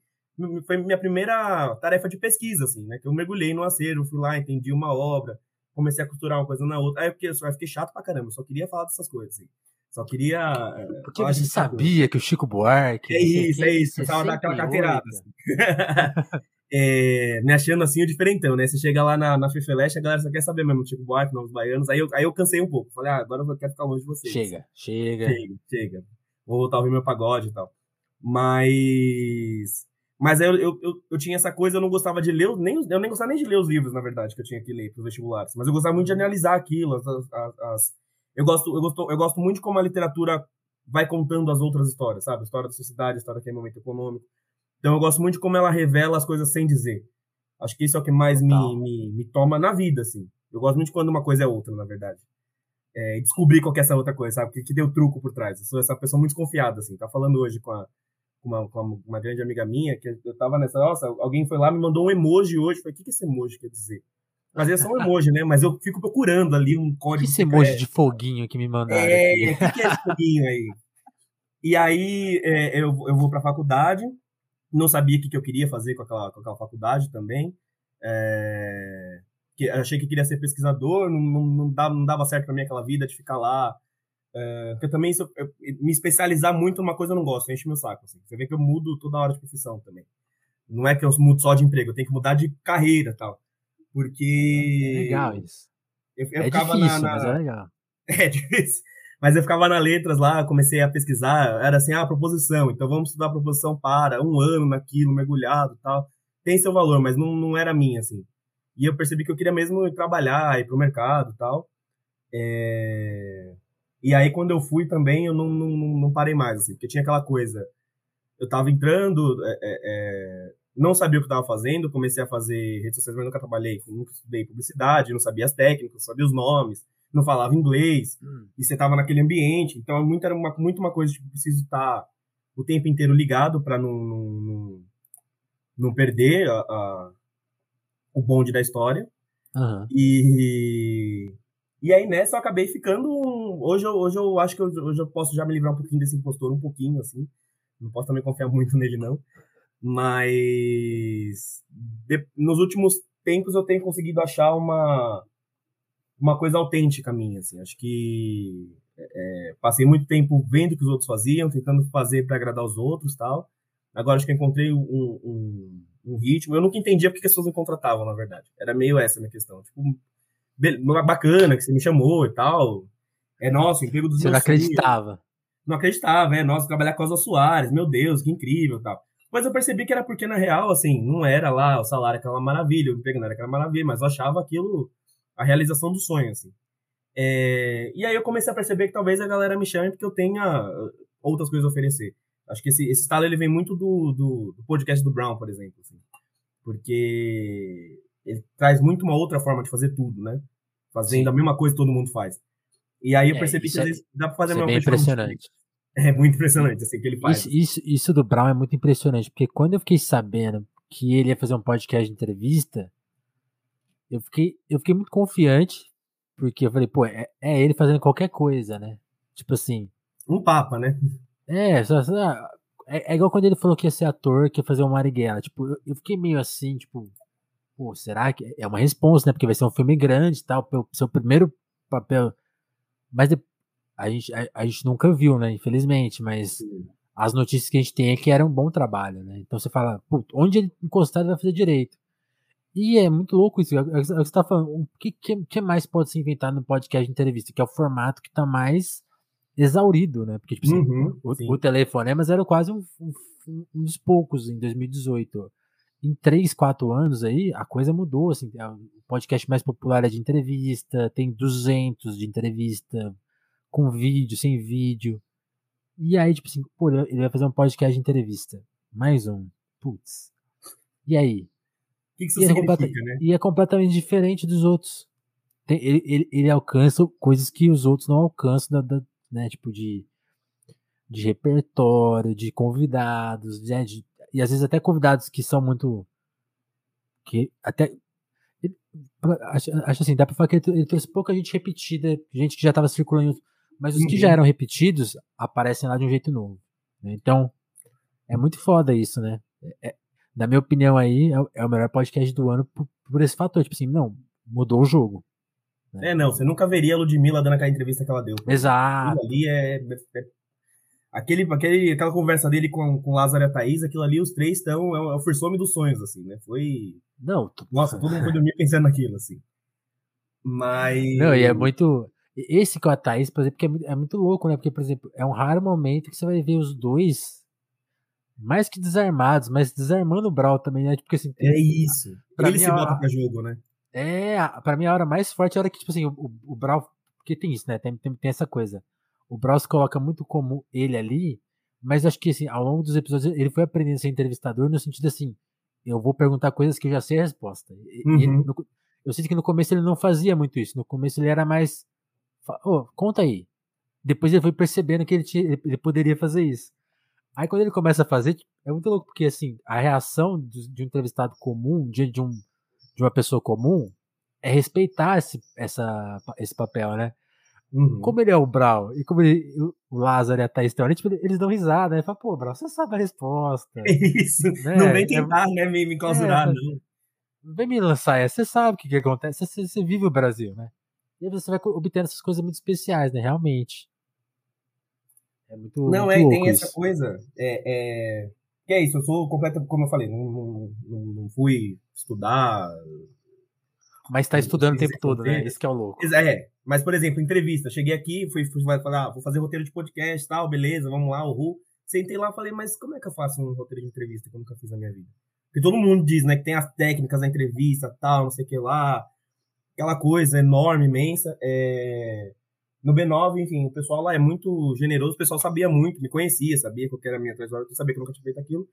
B: foi minha primeira tarefa de pesquisa, assim, né? Que eu mergulhei no acervo, fui lá, entendi uma obra, comecei a costurar uma coisa na outra. Aí fiquei, eu fiquei chato pra caramba, só queria falar dessas coisas, assim. Só queria.
A: É, porque você sabia que o Chico Buarque.
B: É isso, é isso. Precisava dar aquela carteirada. Assim. é, me achando assim o diferentão, né? Você chega lá na, na Fefeleste, a galera só quer saber mesmo, tipo Buarque, novos baianos. Aí eu, aí eu cansei um pouco. Falei, ah, agora eu quero ficar longe de vocês.
A: Chega, chega.
B: Chega, chega. Vou voltar a ouvir meu pagode e tal. Mas. Mas eu, eu, eu, eu, tinha essa coisa, eu não gostava de ler, nem, eu nem gostava nem de ler os livros, na verdade, que eu tinha que ler para os vestibulares. Mas eu gostava muito de analisar aquilo. As, as, as, eu, gosto, eu, gosto, eu gosto muito de como a literatura vai contando as outras histórias, sabe? História da sociedade, história que é momento econômico. Então eu gosto muito de como ela revela as coisas sem dizer. Acho que isso é o que mais me, me, me, toma na vida, assim. Eu gosto muito de quando uma coisa é outra, na verdade. É, descobrir qual é essa outra coisa, sabe? Que, que deu truco por trás. Eu sou essa pessoa muito desconfiada, assim. Tá falando hoje com, a, com, uma, com uma, grande amiga minha, que eu tava nessa, nossa, alguém foi lá me mandou um emoji hoje. Falei, o que, que esse emoji quer dizer? Mas é só um emoji, né? Mas eu fico procurando ali um código.
A: Que esse emoji de foguinho que me mandaram?
B: É, o que, que é esse foguinho aí? E aí é, eu, eu vou para a faculdade, não sabia o que, que eu queria fazer com aquela, com aquela faculdade também. É, que, achei que queria ser pesquisador, não, não, não, dava, não dava certo para mim aquela vida de ficar lá. É, porque também eu, eu, me especializar muito numa coisa eu não gosto, enche meu saco. Assim. Você vê que eu mudo toda hora de profissão também. Não é que eu mudo só de emprego, eu tenho que mudar de carreira tal. Porque.
A: É legal isso.
B: Eu, eu é difícil, na, na...
A: mas é legal.
B: É difícil. Mas eu ficava na letras lá, comecei a pesquisar, era assim, ah, proposição, então vamos estudar a proposição para, um ano naquilo, mergulhado tal. Tem seu valor, mas não, não era minha, assim. E eu percebi que eu queria mesmo ir trabalhar, ir pro mercado tal. É... E aí, quando eu fui também, eu não, não, não parei mais, assim, porque tinha aquela coisa. Eu tava entrando, é, é, é não sabia o que estava fazendo, comecei a fazer redes sociais, mas nunca trabalhei, nunca estudei publicidade, não sabia as técnicas, não sabia os nomes não falava inglês, hum. e você estava naquele ambiente. Então, é muito, era uma, muito uma coisa tipo, preciso estar tá o tempo inteiro ligado para não, não, não, não, perder a, a, o bonde da história.
A: Uhum.
B: E, e aí nessa eu acabei ficando. Hoje eu, hoje eu acho que eu, hoje eu posso já me livrar um pouquinho desse impostor, um pouquinho, assim. Não posso também confiar muito nele, não. Mas de, nos últimos tempos eu tenho conseguido achar uma, uma coisa autêntica minha, assim. Acho que é, passei muito tempo vendo o que os outros faziam, tentando fazer para agradar os outros tal. Agora acho que encontrei um, um, um, ritmo. Eu nunca entendia porque as pessoas me contratavam, na verdade. Era meio essa a minha questão. Tipo, bacana que você me chamou e tal. É nosso, emprego dos
A: Você não acreditava.
B: Não acreditava, é nosso, trabalhar com as Soares, meu Deus, que incrível tal. Mas eu percebi que era porque, na real, assim, não era lá o salário aquela maravilha, o emprego não era aquela maravilha, mas eu achava aquilo a realização do sonho, assim. É, e aí eu comecei a perceber que talvez a galera me chame porque eu tenha uh, outras coisas a oferecer. Acho que esse, esse estalo ele vem muito do, do, do podcast do Brown, por exemplo. Assim, porque ele traz muito uma outra forma de fazer tudo, né? Fazendo Sim. a mesma coisa que todo mundo faz. E aí eu é, percebi que às é vezes dá pra fazer a
A: mesma coisa. É impressionante.
B: É muito impressionante, assim, que ele faz.
A: Isso, isso, isso, do Brown é muito impressionante, porque quando eu fiquei sabendo que ele ia fazer um podcast de entrevista, eu fiquei, eu fiquei muito confiante, porque eu falei, pô, é, é ele fazendo qualquer coisa, né? Tipo assim.
B: Um papa, né?
A: É, só, só, é, é, igual quando ele falou que ia ser ator, que ia fazer o Marighella. Tipo, eu, eu, fiquei meio assim, tipo, pô, será que. É uma resposta, né? Porque vai ser um filme grande tal, seu primeiro papel. Mas a gente, a, a, gente nunca viu, né? Infelizmente, mas Sim. as notícias que a gente tem é que era um bom trabalho, né? Então você fala, pô, onde ele encostar ele vai fazer direito. E é muito louco isso. É, é, é que você tá falando. O que, que, que, mais pode se inventar no podcast de entrevista? Que é o formato que tá mais exaurido, né? Porque, tipo assim, uhum, o, o Telefonemas era quase um, um, um, dos poucos em 2018. Em 3, 4 anos aí, a coisa mudou, assim. O podcast mais popular é de entrevista, tem 200 de entrevista, com vídeo, sem vídeo. E aí, tipo assim, pô, ele vai fazer um podcast de entrevista. Mais um. Putz. E aí?
B: que, que isso e é significa, é né?
A: E é completamente diferente dos outros. Tem, ele, ele, ele, alcança coisas que os outros não alcançam, da, da, né? Tipo de, de repertório, de convidados, né? de, e às vezes até convidados que são muito. que até. acho, acho assim, dá pra falar que ele, ele trouxe pouca gente repetida, gente que já estava circulando, mas os uhum. que já eram repetidos aparecem lá de um jeito novo. Né? Então, é muito foda isso, né? É, na minha opinião aí, é, é o melhor podcast do ano por, por, esse fator. Tipo assim, não, mudou o jogo.
B: Né? É, não, você nunca veria a Ludmilla dando aquela entrevista que ela deu.
A: Exato.
B: Aquilo ali é, é, é, aquele, aquele, aquela conversa dele com, com Lázaro e a Thaís, aquilo ali, os três estão, é, o, é Fursome dos sonhos, assim, né? Foi...
A: Não.
B: Nossa, todo mundo foi dormir pensando naquilo, assim. Mas...
A: Não, e é muito... Esse com a Thaís, por exemplo, é muito, é muito louco, né? Porque, por exemplo, é um raro momento que você vai ver os dois mais que desarmados, mas desarmando o Brawl também, né? Porque assim.
B: É isso. Pra Ele se bota pra jogo, né?
A: É, pra mim a hora mais forte é a hora que, tipo assim, o, o, o Brawl. Porque tem isso, né? Tem, tem, tem, essa coisa. O Brawl se coloca muito como ele ali, mas acho que assim, ao longo dos episódios ele foi aprendendo a ser entrevistador no sentido assim, eu vou perguntar coisas que eu já sei a resposta. Uhum. Ele, no, eu sinto que no começo ele não fazia muito isso. No começo ele era mais. Oh, conta aí. Depois ele foi percebendo que ele, tinha, ele poderia fazer isso. Aí quando ele começa a fazer, é muito louco, porque assim, a reação de, de um entrevistado comum, de, de, um, de uma pessoa comum, é respeitar esse, essa, esse papel, né? Uhum. Como ele é o Brau e como ele, o Lázaro e a Thaís Teorante, tipo, eles dão risada, né? Fala, pô, Brau, você sabe a resposta.
B: Isso, né? não vem tentar, é, né, me, me clausurar, é, não.
A: Vem me lançar essa, você sabe o que, que acontece, você, você vive o Brasil, né? E aí você vai obtendo essas coisas muito especiais, né, realmente. É muito.
B: Não,
A: muito
B: é,
A: tem
B: isso. essa coisa. É, é, que é isso, eu sou completo, como eu falei, não, não, não fui estudar.
A: Mas está estudando o tempo todo, né? Isso que é o louco.
B: É, mas, por exemplo, entrevista. Cheguei aqui, fui, fui falar, ah, vou fazer roteiro de podcast tal, beleza, vamos lá, uhul. Sentei lá e falei, mas como é que eu faço um roteiro de entrevista que eu nunca fiz na minha vida? Porque todo mundo diz, né, que tem as técnicas da entrevista, tal, não sei o que lá, aquela coisa enorme, imensa. É... No B9, enfim, o pessoal lá é muito generoso, o pessoal sabia muito, me conhecia, sabia que era a minha trajetória, sabia que eu nunca tinha feito aquilo.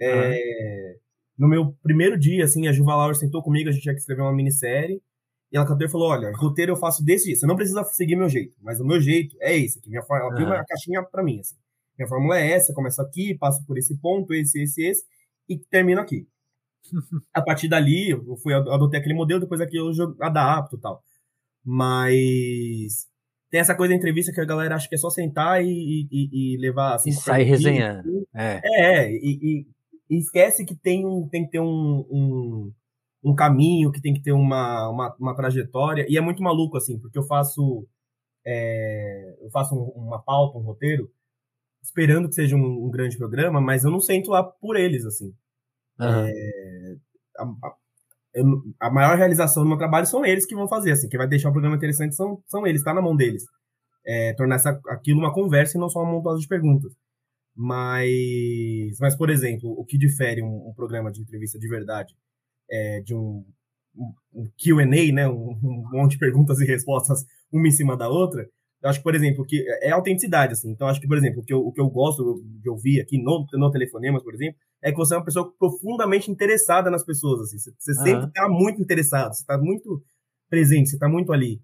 B: É, No meu primeiro dia, assim, a Juva Laura sentou comigo, a gente tinha que escrever uma minissérie, E ela cantou e falou: Olha, roteiro eu faço desse jeito. Você não precisa seguir meu jeito, mas o meu jeito é esse aqui. Minha ela abriu uma caixinha pra mim, assim. Minha fórmula é essa, começo aqui, passo por esse ponto, esse, esse, esse, e termino aqui. a partir dali, eu fui adotei aquele modelo, depois aqui eu adapto e tal. Mas tem essa coisa da entrevista que a galera acha que é só sentar e, e, e levar assim. E
A: sair resenhando. Assim.
B: É, é e, e, esquece que tem, um, tem que ter um, um, um, caminho, que tem que ter uma, uma, uma, trajetória. E é muito maluco, assim, porque eu faço. É, eu faço uma pauta, um roteiro, esperando que seja um, um, grande programa, mas eu não sento lá por eles, assim. Uhum. É, a, a, a, maior realização do meu trabalho são eles que vão fazer, assim, que vai deixar o programa interessante são, são eles, tá na mão deles. É, tornar essa, aquilo uma conversa e não só uma montagem de perguntas. Mas, mas, por exemplo, o que difere um, um programa de entrevista de verdade é, de um, um, um Q&A, né, um, um monte de perguntas e respostas uma em cima da outra, eu acho que, por exemplo, que é autenticidade, assim. Então, acho que, por exemplo, o que eu, o que eu gosto de ouvir aqui no, no Telefonemas, por exemplo, é que você é uma pessoa profundamente interessada nas pessoas, assim. Você, você uhum. sempre está muito interessado, você está muito presente, você está muito ali.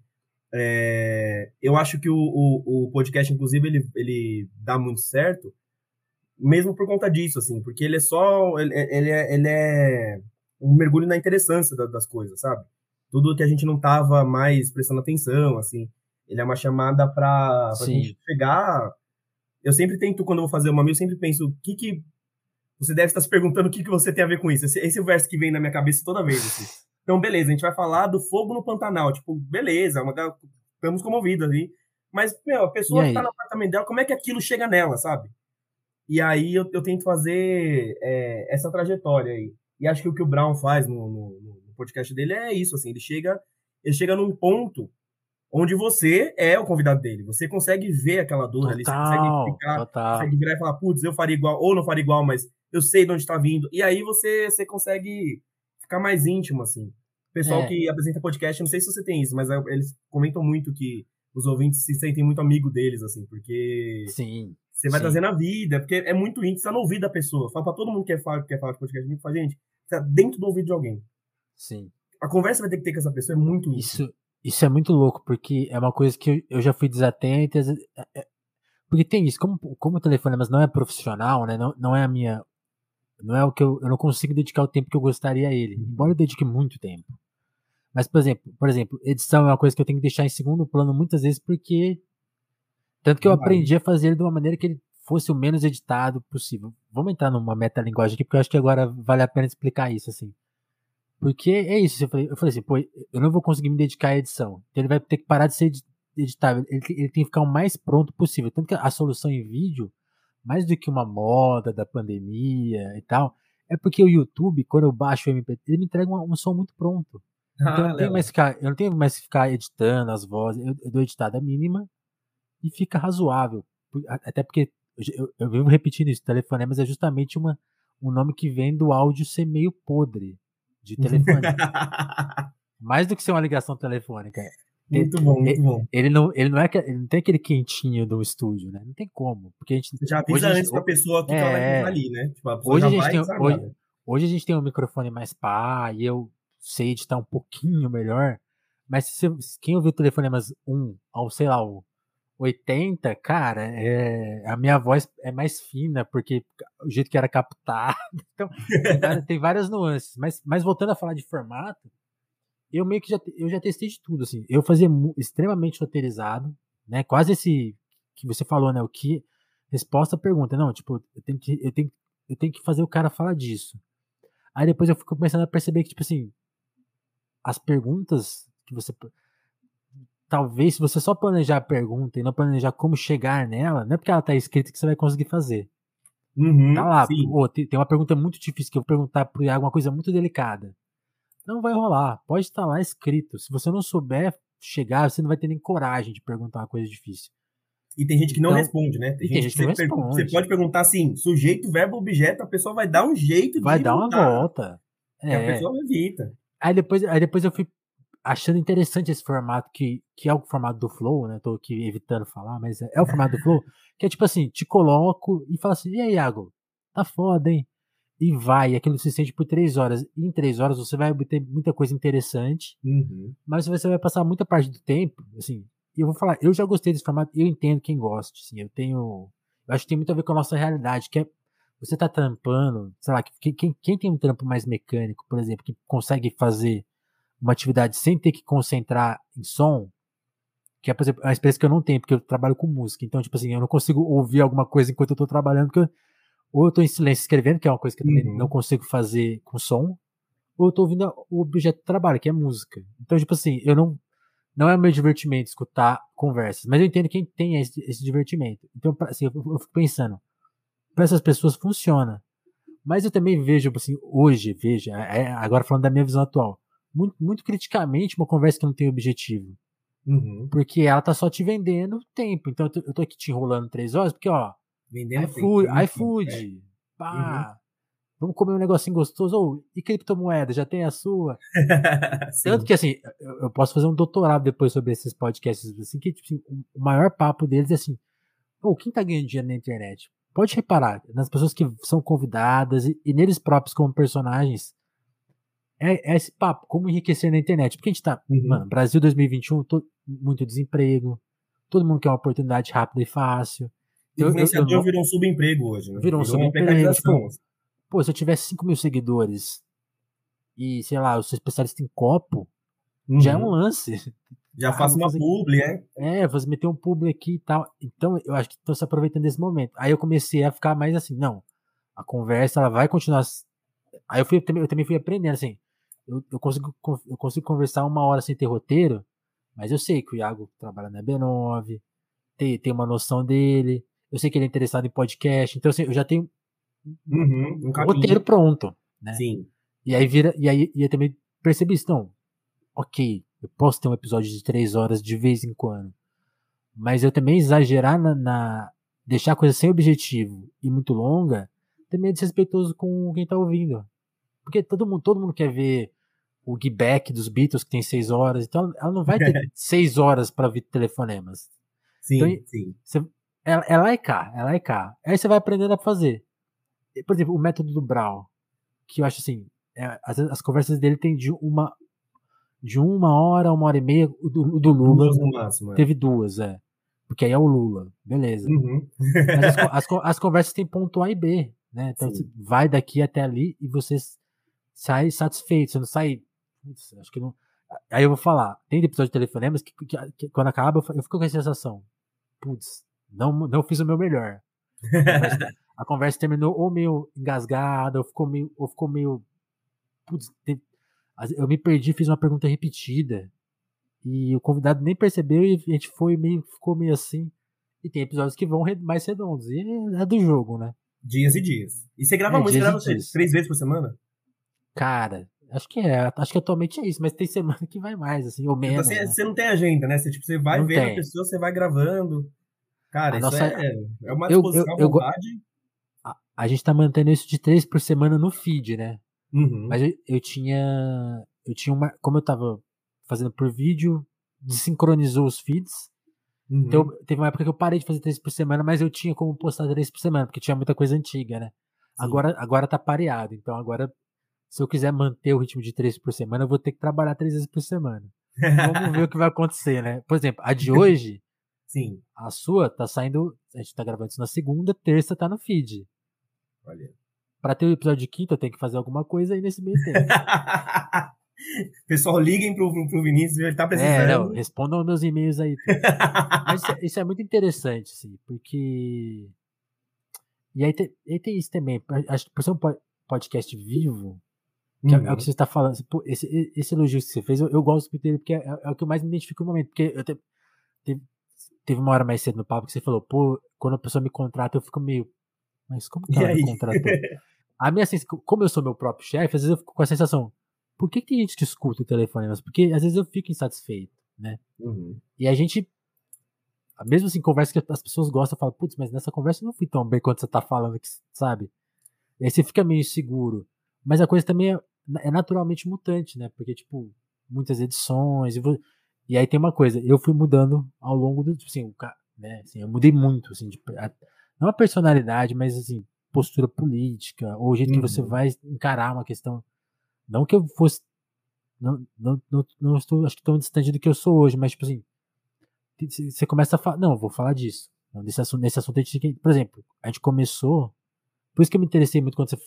B: É, eu acho que o, o, o, podcast, inclusive, ele, ele dá muito certo, mesmo por conta disso, assim, porque ele é só, ele, ele, é, ele é um mergulho na interessância das coisas, sabe? Tudo que a gente não tava mais prestando atenção, assim. Ele é uma chamada para a gente chegar. Eu sempre tento, quando eu vou fazer uma eu sempre penso o que que. Você deve estar se perguntando o que, que você tem a ver com isso. Esse, esse é o verso que vem na minha cabeça toda vez. Assim. Então, beleza, a gente vai falar do fogo no Pantanal. Tipo, beleza, é uma, estamos comovidos ali. Mas, meu, a pessoa que tá no apartamento dela, como é que aquilo chega nela, sabe? E aí eu, eu tento fazer é, essa trajetória aí. E acho que o que o Brown faz no, no, no, podcast dele é isso, assim, ele chega, ele chega num ponto onde você é o convidado dele. Você consegue ver aquela dor total, ali, você consegue ficar, total. consegue virar e falar, putz, eu faria igual, ou não faria igual, mas eu sei de onde está vindo. E aí você, você consegue ficar mais íntimo, assim. O pessoal é. que apresenta podcast, não sei se você tem isso, mas é, eles comentam muito que os ouvintes se sentem muito amigo deles, assim, porque
A: sim,
B: você vai
A: sim.
B: trazendo a vida, porque é muito íntimo, você tá no ouvido da pessoa. Fala pra todo mundo que quer falar, quer falar de podcast, fala, gente, você tá dentro do ouvido de alguém.
A: Sim.
B: A conversa vai ter que ter com essa pessoa, é muito íntimo.
A: Isso, isso é muito louco, porque é uma coisa que eu, já fui desatento. É, é, porque tem isso, como, como o telefone mas não é profissional, né? Não, não é a minha. Não é o que eu. Eu não consigo dedicar o tempo que eu gostaria a ele. Embora eu dedique muito tempo. Mas, por exemplo, por exemplo, edição é uma coisa que eu tenho que deixar em segundo plano muitas vezes, porque. Tanto que eu aprendi a fazer ele de uma maneira que ele fosse o menos editado possível. Vamos entrar numa metalinguagem aqui, porque eu acho que agora vale a pena explicar isso, assim. Porque é isso, eu falei, eu falei assim, pô, eu não vou conseguir me dedicar à edição. Então ele vai ter que parar de ser editável. Ele, ele tem que ficar o mais pronto possível. Tanto que a solução em vídeo, mais do que uma moda da pandemia e tal, é porque o YouTube, quando eu baixo o MP3, ele me entrega um, um som muito pronto. Então ah, eu, não tenho mais ficar, eu não tenho mais que ficar editando as vozes. Eu, eu dou editada mínima e fica razoável. Até porque eu, eu vivo repetindo isso, telefonemas é justamente uma, um nome que vem do áudio ser meio podre de telefone. Mais do que ser uma ligação telefônica.
B: Muito ele, bom, muito
A: ele,
B: bom.
A: Ele não, ele não é ele não tem aquele quentinho do estúdio, né? Não tem como, porque a gente
B: já avisa antes para a pessoa que é, ela vai ali, né?
A: Tipo, a hoje a gente tem hoje, hoje, a gente tem um microfone mais pá e eu sei editar um pouquinho melhor, mas se você, quem ouviu o telefone mais um ao sei lá o 80, cara, é, a minha voz é mais fina, porque o jeito que era captado. Então, tem, várias nuances. Mas, mas voltando a falar de formato, eu meio que já, eu já testei de tudo, assim. Eu fazia extremamente roteirizado, né? Quase esse que você falou, né? O que resposta à pergunta. Não, tipo, eu tenho que, eu tenho, eu tenho que fazer o cara falar disso. Aí depois eu fico começando a perceber que, tipo assim, as perguntas que você talvez se você só planejar a pergunta e não planejar como chegar nela, não é porque ela tá escrita que você vai conseguir fazer.
B: Uhum,
A: tá lá, pô, tem, tem, uma pergunta muito difícil que eu vou perguntar pro Iago uma coisa muito delicada. Não vai rolar, pode estar lá escrito. Se você não souber chegar, você não vai ter nem coragem de perguntar uma coisa difícil.
B: E tem gente que não então, responde, né? Tem, gente, gente, que, que responde. Você pode perguntar assim, sujeito, verbo, objeto, a pessoa vai dar um jeito
A: vai de Vai dar uma volta.
B: É. a pessoa evita.
A: Aí depois, aí depois eu fui achando interessante esse formato, que, que é o formato do Flow, né? Tô aqui evitando falar, mas é, é o formato do Flow, que é tipo assim, te coloco e falo assim, e aí, Iago, tá foda, hein? e vai, aquilo se sente por três horas. E em três horas você vai obter muita coisa interessante,
B: Uhum.
A: mas você vai passar muita parte do tempo, assim, e eu vou falar, eu já gostei desse formato, eu entendo quem gosta, assim, eu tenho, eu acho que tem muito a ver com a nossa realidade, que é, você tá trampando, sei lá, quem, quem tem um trampo mais mecânico, por exemplo, que consegue fazer uma atividade sem ter que concentrar em som, que é, por exemplo, uma experiência que eu não tenho, porque eu trabalho com música, então, tipo assim, eu não consigo ouvir alguma coisa enquanto eu tô trabalhando, porque eu, ou eu tô em silêncio escrevendo, que é uma coisa que eu também
B: Uhum.
A: não consigo fazer com som, ou eu tô ouvindo o objeto de trabalho, que é música. Então, tipo assim, eu não. Não é o meu divertimento escutar conversas, mas eu entendo quem tem esse, esse divertimento. Então, assim, eu, eu fico pensando, para essas pessoas funciona. Mas eu também vejo, tipo assim, hoje, veja, é- agora falando da minha visão atual, muito, muito criticamente uma conversa que não tem objetivo.
B: Uhum.
A: Porque ela tá só te vendendo tempo. Então eu tô, eu tô aqui te enrolando três horas, porque, ó,
B: Vendendo
A: iFood,
B: tempo,
A: iFood, pá, vamos comer um negocinho gostoso. Ou, e criptomoeda, já tem a sua?
B: é.
A: Tanto que, assim, eu, eu posso fazer um doutorado depois sobre esses podcasts, assim, que tipo, assim, o maior papo deles é assim, pô, quem tá ganhando dinheiro na internet? Pode reparar, nas pessoas que são convidadas e, e neles próprios como personagens, é, é esse papo, como enriquecer na internet. Porque a gente tá,
B: Uhum.
A: mano, Brasil 2021, to- muito desemprego, todo mundo quer uma oportunidade rápida e fácil. Eu- eu- eu
B: Influenciador
A: não-
B: virou um subemprego hoje, né?
A: Virou um subemprego. Pô, se eu tivesse 5 mil seguidores e, sei lá, eu sou especialista em copo, já é um
B: Uhum.
A: lance.
B: Já
A: Ah,
B: faço
A: vou
B: uma
A: fazer-
B: publi, é?
A: É, você meter um publi aqui e tal. Então, eu acho que estão se aproveitando desse momento. Aí eu comecei a ficar mais assim, não, a conversa ela vai continuar. Aí eu, fui, eu eu também fui aprendendo, assim, eu, eu, consigo, con- eu consigo conversar uma hora sem ter roteiro, mas eu sei que o Iago trabalha na B9, tem, tem uma noção dele, eu sei que ele é interessado em podcast, então assim, eu já tenho
B: Uhum. Um
A: um roteiro pronto, né?
B: Sim.
A: E aí vira, e aí e eu também percebi isso, não, ok, eu posso ter um episódio de três horas de vez em quando, mas eu também exagerar na, na- deixar a coisa sem objetivo e muito longa, também é desrespeitoso com quem tá ouvindo. Porque todo mundo, todo mundo quer ver o Back dos Beatles, que tem seis horas, então ela não vai ter seis horas para ouvir telefonemas.
B: Sim,
A: Então,
B: sim.
A: Você, ela, é cá, ela é cá. Aí você vai aprendendo a fazer. E, Por exemplo, o método do Brown, que eu acho assim, é, vezes as conversas dele tem de uma de uma hora, uma hora e meia, o do, o do Lula
B: Duas no máximo. é.
A: teve duas, é. Porque aí é o Lula, beleza.
B: Uhum.
A: Mas as, as, as conversas têm ponto A e B, né? Então vai daqui até ali e você s- sai satisfeito, você não sai. Putz, acho que não. Aí eu vou falar, tem episódio de telefonemas que, que- que quando acaba eu eu fico com a sensação, putz, não, não fiz o meu melhor. A conversa, a conversa terminou ou meio engasgada, ou ficou meio. Ou ficou meio putz, tem- eu me perdi, fiz uma pergunta repetida. E o convidado nem percebeu e a gente foi meio, ficou meio assim. E tem episódios que vão mais redondos. E é do jogo, né?
B: Dias e dias. E você grava
A: É,
B: muito, você grava três vezes por semana?
A: Cara, acho que é. Acho que atualmente é isso, mas tem semana que vai mais, assim, ou
B: Então,
A: menos.
B: assim,
A: né?
B: você não tem agenda, né? Você, tipo, você vai
A: Não
B: vendo
A: tem.
B: a pessoa, você vai gravando. Cara,
A: A
B: isso
A: nossa-
B: é, é uma disposição
A: eu- eu
B: vontade.
A: A, a gente tá mantendo isso de três por semana no feed, né?
B: Uhum.
A: Mas eu, eu tinha. Eu tinha uma. Como eu tava fazendo por vídeo, desincronizou os feeds.
B: Uhum.
A: Então, teve uma época que eu parei de fazer três por semana, mas eu tinha como postar três por semana, porque tinha muita coisa antiga, né?
B: Sim.
A: Agora, agora tá pareado. Então, agora, se eu quiser manter o ritmo de três por semana, eu vou ter que trabalhar três vezes por semana. Vamos ver o que vai acontecer, né? Por exemplo, a de hoje,
B: Sim.
A: a sua, tá saindo. A gente tá gravando isso na segunda, terça tá no feed.
B: Olha.
A: Pra ter o episódio de quinta, eu tenho que fazer alguma coisa aí nesse meio tempo.
B: Pessoal, liguem pro, pro, Vinícius, ele tá
A: é, não,
B: precisando.
A: respondam meus e-mails aí. Mas isso, é- isso é muito interessante, assim, porque. E aí tem, aí tem isso também. Acho que por ser um po- podcast vivo, que é, é o que você está falando. pô, esse, esse elogio que você fez, eu, eu gosto muito dele, porque é, é o que eu mais me identifico no momento. Porque eu te- teve, teve uma hora mais cedo no papo que você falou, pô, quando a pessoa me contrata, eu fico meio. Mas como que ela me contratou? A minha sensação, como eu sou meu próprio chefe, às vezes eu fico com a sensação, por que, que tem gente que escuta o telefone? Mas porque às vezes eu fico insatisfeito, né?
B: Uhum.
A: E a gente, mesmo assim, conversa que as pessoas gostam, fala, putz, mas nessa conversa eu não fui tão bem quanto você tá falando, que, sabe? E aí você fica meio inseguro. Mas a coisa também é, é naturalmente mutante, né? Porque, tipo, muitas edições. E, e aí tem uma coisa, eu fui mudando ao longo do, tipo assim, o né? Assim, eu mudei muito, assim, de, a- não a personalidade, mas assim, postura política, ou o jeito
B: Uhum.
A: que você vai encarar uma questão. Não que eu fosse. Não, não, não, não estou, acho que tão distante do que eu sou hoje, mas, tipo assim, você começa a falar. Não, eu vou falar disso. Nesse assunto, nesse assunto a gente tem que. Por exemplo, a gente começou. Por isso que eu me interessei muito quando você,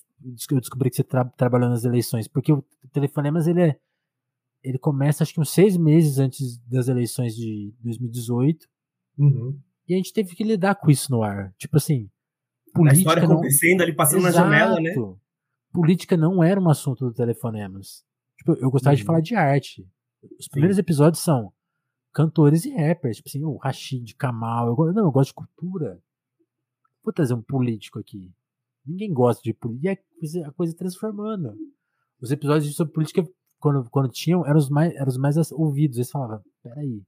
A: eu descobri que você tra, trabalhou nas eleições, porque o Telefonemas ele é. Ele começa acho que uns seis meses antes das eleições de 2018.
B: Uhum.
A: E a gente teve que lidar com isso no ar. Tipo assim,
B: A
A: política
B: história
A: não.
B: acontecendo ali, passando na janela, né?
A: Exato. Política não era um assunto do Telefonemas. Tipo, eu gostava de
B: Uhum.
A: falar de arte. Os primeiros episódios são cantores e rappers. Tipo assim, o Rashid, Kamal. Eu, não, eu gosto de cultura. Vou trazer um político aqui. Ninguém gosta de política. E a coisa, a coisa transformando. Os episódios sobre política, quando, quando tinham, eram os mais, eram os mais ouvidos. Eles falavam, peraí,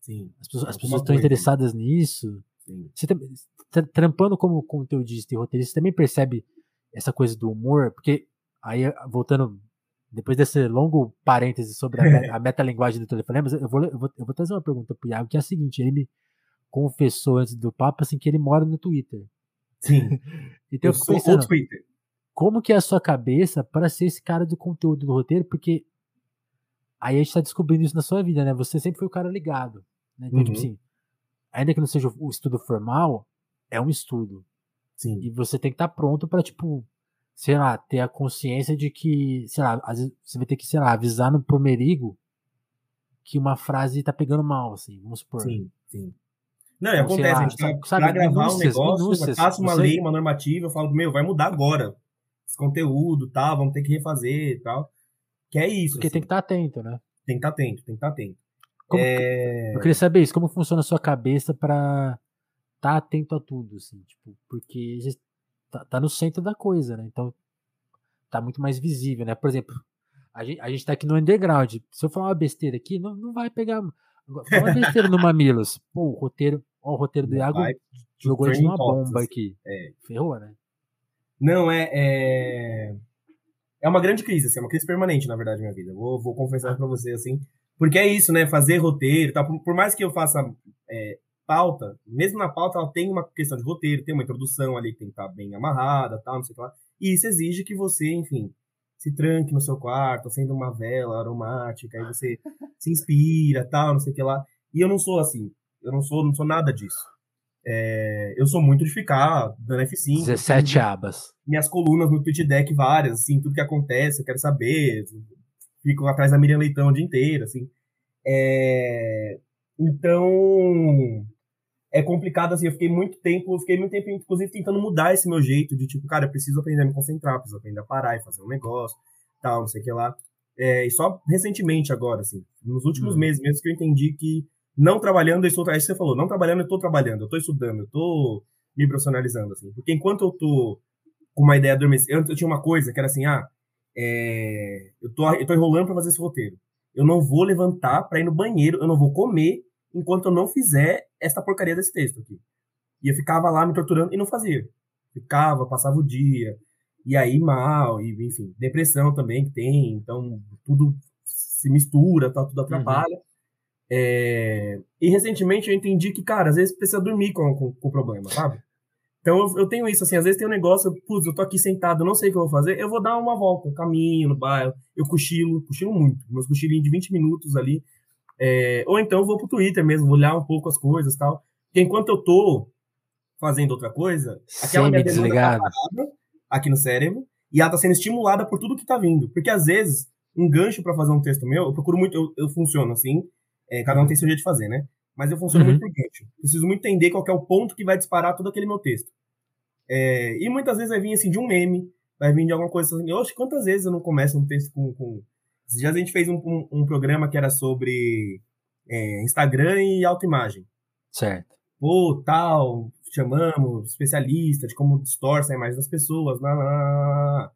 B: Sim,
A: as pessoas, as pessoas estão
B: coisa.
A: interessadas nisso.
B: sim.
A: Você também, tra- trampando como conteudista e roteirista, você também percebe essa coisa do humor? Porque aí, voltando, depois desse longo parêntese sobre a, a metalinguagem do telefonema, eu vou, eu, vou, eu vou trazer uma pergunta pro Iago, que é a seguinte, ele me confessou antes do papo, assim, que ele mora no Twitter.
B: Sim.
A: Então eu,
B: eu
A: fico pensando,
B: Twitter.
A: como que é a sua cabeça para ser esse cara do conteúdo do roteiro? Porque aí a gente tá descobrindo isso na sua vida, né? Você sempre foi o cara ligado. Né? Então, tipo
B: Uhum.
A: assim, ainda que não seja o estudo formal, é um estudo.
B: Sim.
A: E você tem que estar pronto pra, tipo, sei lá, ter a consciência de que, sei lá, às vezes você vai ter que, sei lá, avisar no pro Merigo que uma frase tá pegando mal, assim, vamos supor.
B: Sim, sim. Não, e
A: sei
B: acontece,
A: lá,
B: a gente tá
A: sabe-
B: gravar um negócio, passa uma
A: você-
B: lei, uma normativa, eu falo, meu, vai mudar agora. Esse conteúdo, tal, vamos ter que refazer e tal. Que é isso.
A: Porque
B: assim.
A: tem que estar atento, né?
B: tem que estar atento, tem que estar atento.
A: Como
B: É,
A: Eu queria saber isso, como funciona a sua cabeça pra estar atento a tudo, assim, tipo, porque tá, tá no centro da coisa, né? Então tá muito mais visível, né? Por exemplo, a gente, a gente tá aqui no underground. Se eu falar uma besteira aqui, não, não vai pegar. Fala uma besteira no Mamilos. Pô, o roteiro, ó, o roteiro do Iago
B: vai
A: jogou a gente
B: trending
A: numa
B: topics,
A: bomba
B: assim.
A: aqui.
B: É.
A: Ferrou, né?
B: Não, é, é. É uma grande crise, assim, é uma crise permanente, na verdade, na minha vida. Vou, vou confessar pra você, assim. Porque é isso, né? Fazer roteiro, tá? por, por mais que eu faça é, pauta, mesmo na pauta ela tem uma questão de roteiro, tem uma introdução ali que tem que estar bem amarrada, tal, não sei o que lá. E isso exige que você, enfim, se tranque no seu quarto, acenda uma vela aromática, aí você se inspira, tal, não sei o que lá. E eu não sou assim. Eu não sou, não sou nada disso. É, eu sou muito de ficar dando F5.
A: 17 abas.
B: minhas colunas no TweetDeck várias, assim, tudo que acontece, eu quero saber. Fico atrás da Miriam Leitão o dia inteiro, assim. É, Então, é complicado, assim, eu fiquei muito tempo, eu fiquei muito tempo, inclusive, tentando mudar esse meu jeito de, tipo, cara, eu preciso aprender a me concentrar, preciso aprender a parar e fazer um negócio, tal, não sei o que lá. É, e só recentemente agora, assim, nos últimos
A: Uhum.
B: meses mesmo que eu entendi que não trabalhando, eu estou, é isso que você falou, não trabalhando, eu estou trabalhando, eu estou estudando, eu estou me profissionalizando, assim. Porque enquanto eu tô com uma ideia adormecida, antes eu tinha uma coisa que era assim, ah, é, eu, tô, eu tô enrolando pra fazer esse roteiro. Eu não vou levantar pra ir no banheiro, eu não vou comer enquanto eu não fizer essa porcaria desse texto aqui. E eu ficava lá me torturando e não fazia. Ficava, passava o dia, e aí mal, e enfim, depressão também que tem, então tudo se mistura, tá, tudo atrapalha. É, e recentemente eu entendi que, cara, às vezes precisa dormir com, com, com o problema, sabe? Então eu, eu tenho isso, assim, às vezes tem um negócio, putz, eu tô aqui sentado, eu não sei o que eu vou fazer, eu vou dar uma volta, um caminho no bairro, eu cochilo, cochilo muito, meus cochilinhos de 20 minutos ali, é, ou então eu vou pro Twitter mesmo, olhar um pouco as coisas e tal, porque enquanto eu tô fazendo outra coisa, aquela minha demanda tá parada aqui no cérebro, e ela tá sendo estimulada por tudo que tá vindo, porque às vezes, um gancho para fazer um texto meu, eu procuro muito, eu, eu funciono assim, é, cada um tem seu jeito de fazer, né? Mas eu funciono
A: Uhum.
B: muito por gancho. Preciso muito entender qual é o ponto que vai disparar todo aquele meu texto. É, e muitas vezes vai vir assim de um meme, vai vir de alguma coisa assim. Oxe, quantas vezes eu não começo um texto com. com... Esses dias a gente fez um, um, um programa que era sobre é, Instagram e autoimagem.
A: Certo.
B: Pô, tal, chamamos especialista de como distorce a imagem das pessoas. Lá, lá, lá.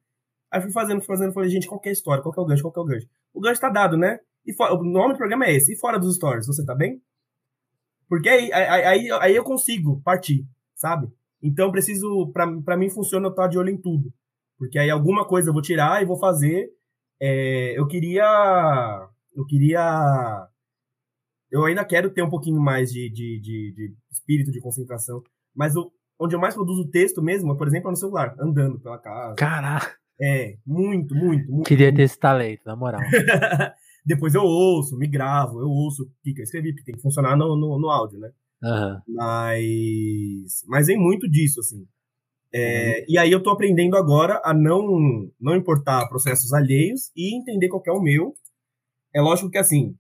B: Aí fui fazendo, fui fazendo, falei, gente, qual que é a história? Qual que é o gancho? Qual que é o gancho? O gancho tá dado, né? E fora, o nome do programa é esse. E fora dos stories, você tá bem? Porque aí, aí, aí, aí eu consigo partir, sabe? Então eu preciso, pra, pra mim funciona eu estar de olho em tudo. Porque aí alguma coisa eu vou tirar e vou fazer. É, eu queria. Eu queria. Eu ainda quero ter um pouquinho mais de, de, de, de espírito de concentração. Mas eu, onde eu mais produzo texto mesmo, por exemplo, é no celular, andando pela casa.
A: Caraca.
B: É, muito, muito, muito.
A: Queria
B: muito.
A: ter esse talento, na moral.
B: Depois eu ouço, me gravo, eu ouço o que eu escrevi, porque tem que funcionar no, no, no áudio, né?
A: Uhum.
B: Mas, mas vem muito disso, assim. É, uhum. E aí eu tô aprendendo agora a não, não importar processos alheios e entender qual é o meu. É lógico que, assim,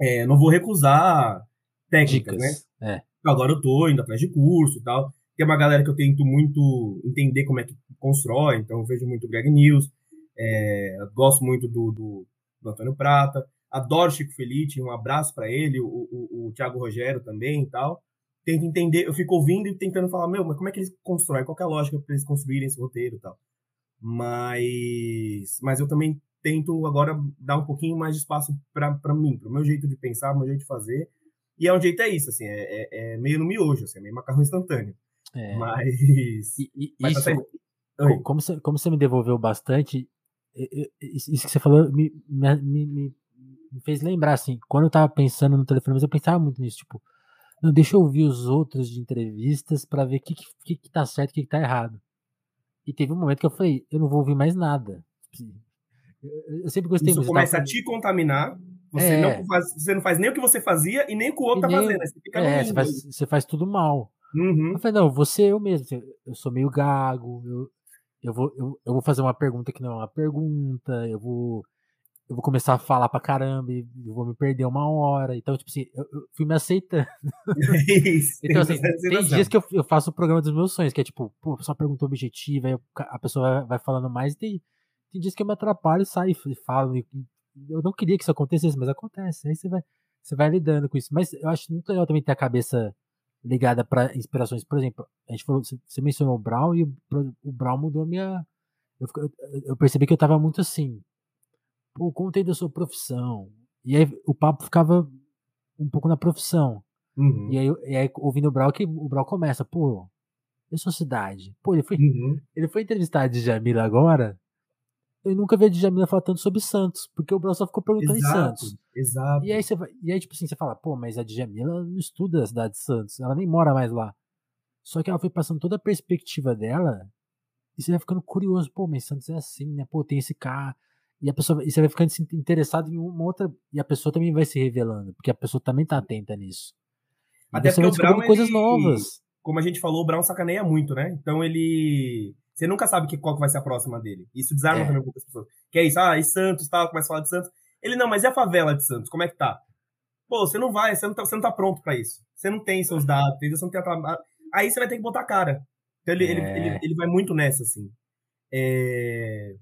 B: é, não vou recusar técnicas,
A: Dicas.
B: né? É. Agora eu tô indo atrás de curso e tal. Tem uma galera que eu tento muito entender como é que constrói, então eu vejo muito Greg News, é, gosto muito do, do, do, Antônio Prata, adoro Chico Felice, um abraço para ele, o, o, o Thiago Rogério também e tal. Tento entender, eu fico ouvindo e tentando falar, meu, mas como é que eles constroem? Qual é a lógica para eles construírem esse roteiro e tal? Mas, mas eu também tento agora dar um pouquinho mais de espaço para mim, para o meu jeito de pensar, meu jeito de fazer. E é um jeito é isso, assim, é, é, é meio no miojo, assim, é meio macarrão instantâneo.
A: É.
B: Mas.
A: E, e,
B: mas
A: isso,
B: tá
A: como, você, como você me devolveu bastante, isso que você falou me, me, me, me fez lembrar, assim, quando eu tava pensando no telefone, mas eu pensava muito nisso, tipo, não, deixa eu ouvir os outros de entrevistas para ver o que, que, que tá certo e o que, que tá errado. E teve um momento que eu falei, eu não vou ouvir mais nada. Eu sempre gostei
B: Isso começa a te contaminar. Você, é. não faz, você não faz nem o que você fazia e nem o que o outro e tá nem, fazendo. Você, fica
A: é, você, faz, você faz tudo mal.
B: Uhum.
A: Eu falei, não, você eu mesmo. Eu sou meio gago, eu, eu, vou, eu, eu vou fazer uma pergunta que não é uma pergunta, eu vou. Eu vou começar a falar pra caramba e eu vou me perder uma hora. Então, tipo assim, eu, eu fui me aceitando.
B: Isso,
A: então, assim, tem dias que eu, eu, faço o programa dos meus sonhos, que é tipo, pô, só pergunta objetiva, aí a pessoa vai, vai, falando mais, e tem, tem dias que eu me atrapalho e saio e falo. E, eu não queria que isso acontecesse, mas acontece. Aí você vai, você vai lidando com isso. Mas eu acho muito legal também ter a cabeça ligada para inspirações. Por exemplo, a gente falou, você mencionou o Brown e o, o Brown mudou a minha. Eu, eu, percebi que eu tava muito assim. Pô, contei da sua profissão. E aí o papo ficava um pouco na profissão.
B: Uhum.
A: E, aí, e aí, ouvindo o Brown, que o Brown começa, pô, e sua cidade? Pô, ele foi,
B: uhum.
A: ele foi entrevistar a Djamila agora. Eu nunca vi a Djamila falar tanto sobre Santos, porque o Brown só ficou perguntando
B: exato,
A: em Santos.
B: Exato.
A: E aí, você, e aí, tipo assim, você fala, pô, mas a Djamila não estuda a cidade de Santos, ela nem mora mais lá. Só que ela foi passando toda a perspectiva dela, e você vai ficando curioso, pô, mas Santos é assim, né? Pô, tem esse carro. E a pessoa, e você vai ficando interessado em uma outra, e a pessoa também vai se revelando, porque a pessoa também tá atenta nisso.
B: Até
A: você
B: porque
A: vai
B: o Brown,
A: coisas
B: ele,
A: novas.
B: Como a gente falou, o Brown sacaneia muito, né? Então ele você nunca sabe que, qual que vai ser a próxima dele. Isso desarma
A: É.
B: também poucas pessoas. Que é isso, ah, e Santos, tal, começa a falar de Santos. Ele, não, mas e a favela de Santos? Como é que tá? Pô, você não vai, você não tá, você não tá pronto pra isso. Você não tem seus dados? Você não tem a Aí você vai ter que botar a cara. Então ele, ele,
A: É.
B: ele, ele vai muito nessa, assim. É...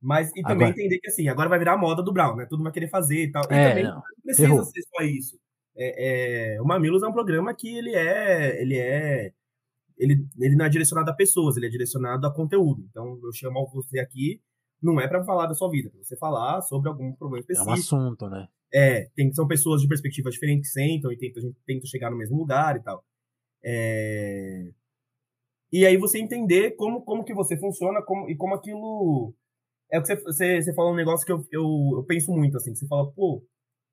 B: Mas, e também
A: Agora-
B: entender que, assim, agora vai virar a moda do Brown, né? Tudo vai querer fazer e tal. E
A: É,
B: também
A: não.
B: não precisa
A: Errou.
B: ser só isso. É, é, o Mamilos é um programa que ele é, ele é, ele, ele não é direcionado a pessoas, ele é direcionado a conteúdo. Então eu chamo você aqui, não é para falar da sua vida, é pra você falar sobre algum problema
A: É um
B: específico.
A: assunto, né?
B: É, tem, são pessoas de perspectivas diferentes que sentam e tentam, a gente tenta chegar no mesmo lugar e tal. É, E aí você entender como, como que você funciona como, e como aquilo. É o que você, você, você falou um negócio que eu, eu, eu penso muito, assim, que você fala, pô,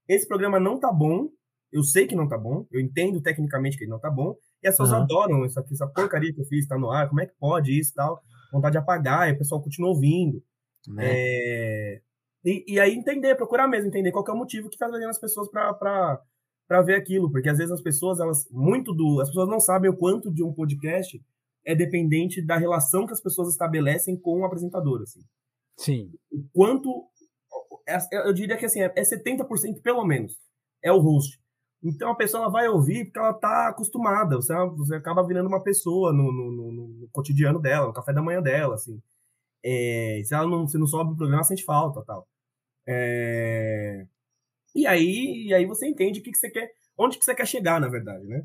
B: esse programa não tá bom, eu sei que não tá bom, eu entendo tecnicamente que ele não tá bom, e as pessoas
A: Aham.
B: adoram isso aqui, essa porcaria que eu fiz, tá no ar, como é que pode isso e tal, vontade de apagar, e o pessoal continua ouvindo.
A: né?
B: É, E, e aí entender, procurar mesmo entender qual que é o motivo que tá trazendo as pessoas pra, pra, pra ver aquilo. Porque às vezes as pessoas, elas, muito do. As pessoas não sabem o quanto de um podcast é dependente da relação que as pessoas estabelecem com o apresentador. Assim.
A: Sim.
B: O quanto. é- Eu diria que assim, é 70% pelo menos. É o host. Então a pessoa ela vai ouvir porque ela tá acostumada. Você, você acaba virando uma pessoa no, no, no- no cotidiano dela, no café da manhã dela, assim. É, se ela não, se não sobe o programa, sente falta tal. É, e aí, e aí você entende o que, que você quer, onde que você quer chegar, na verdade, né?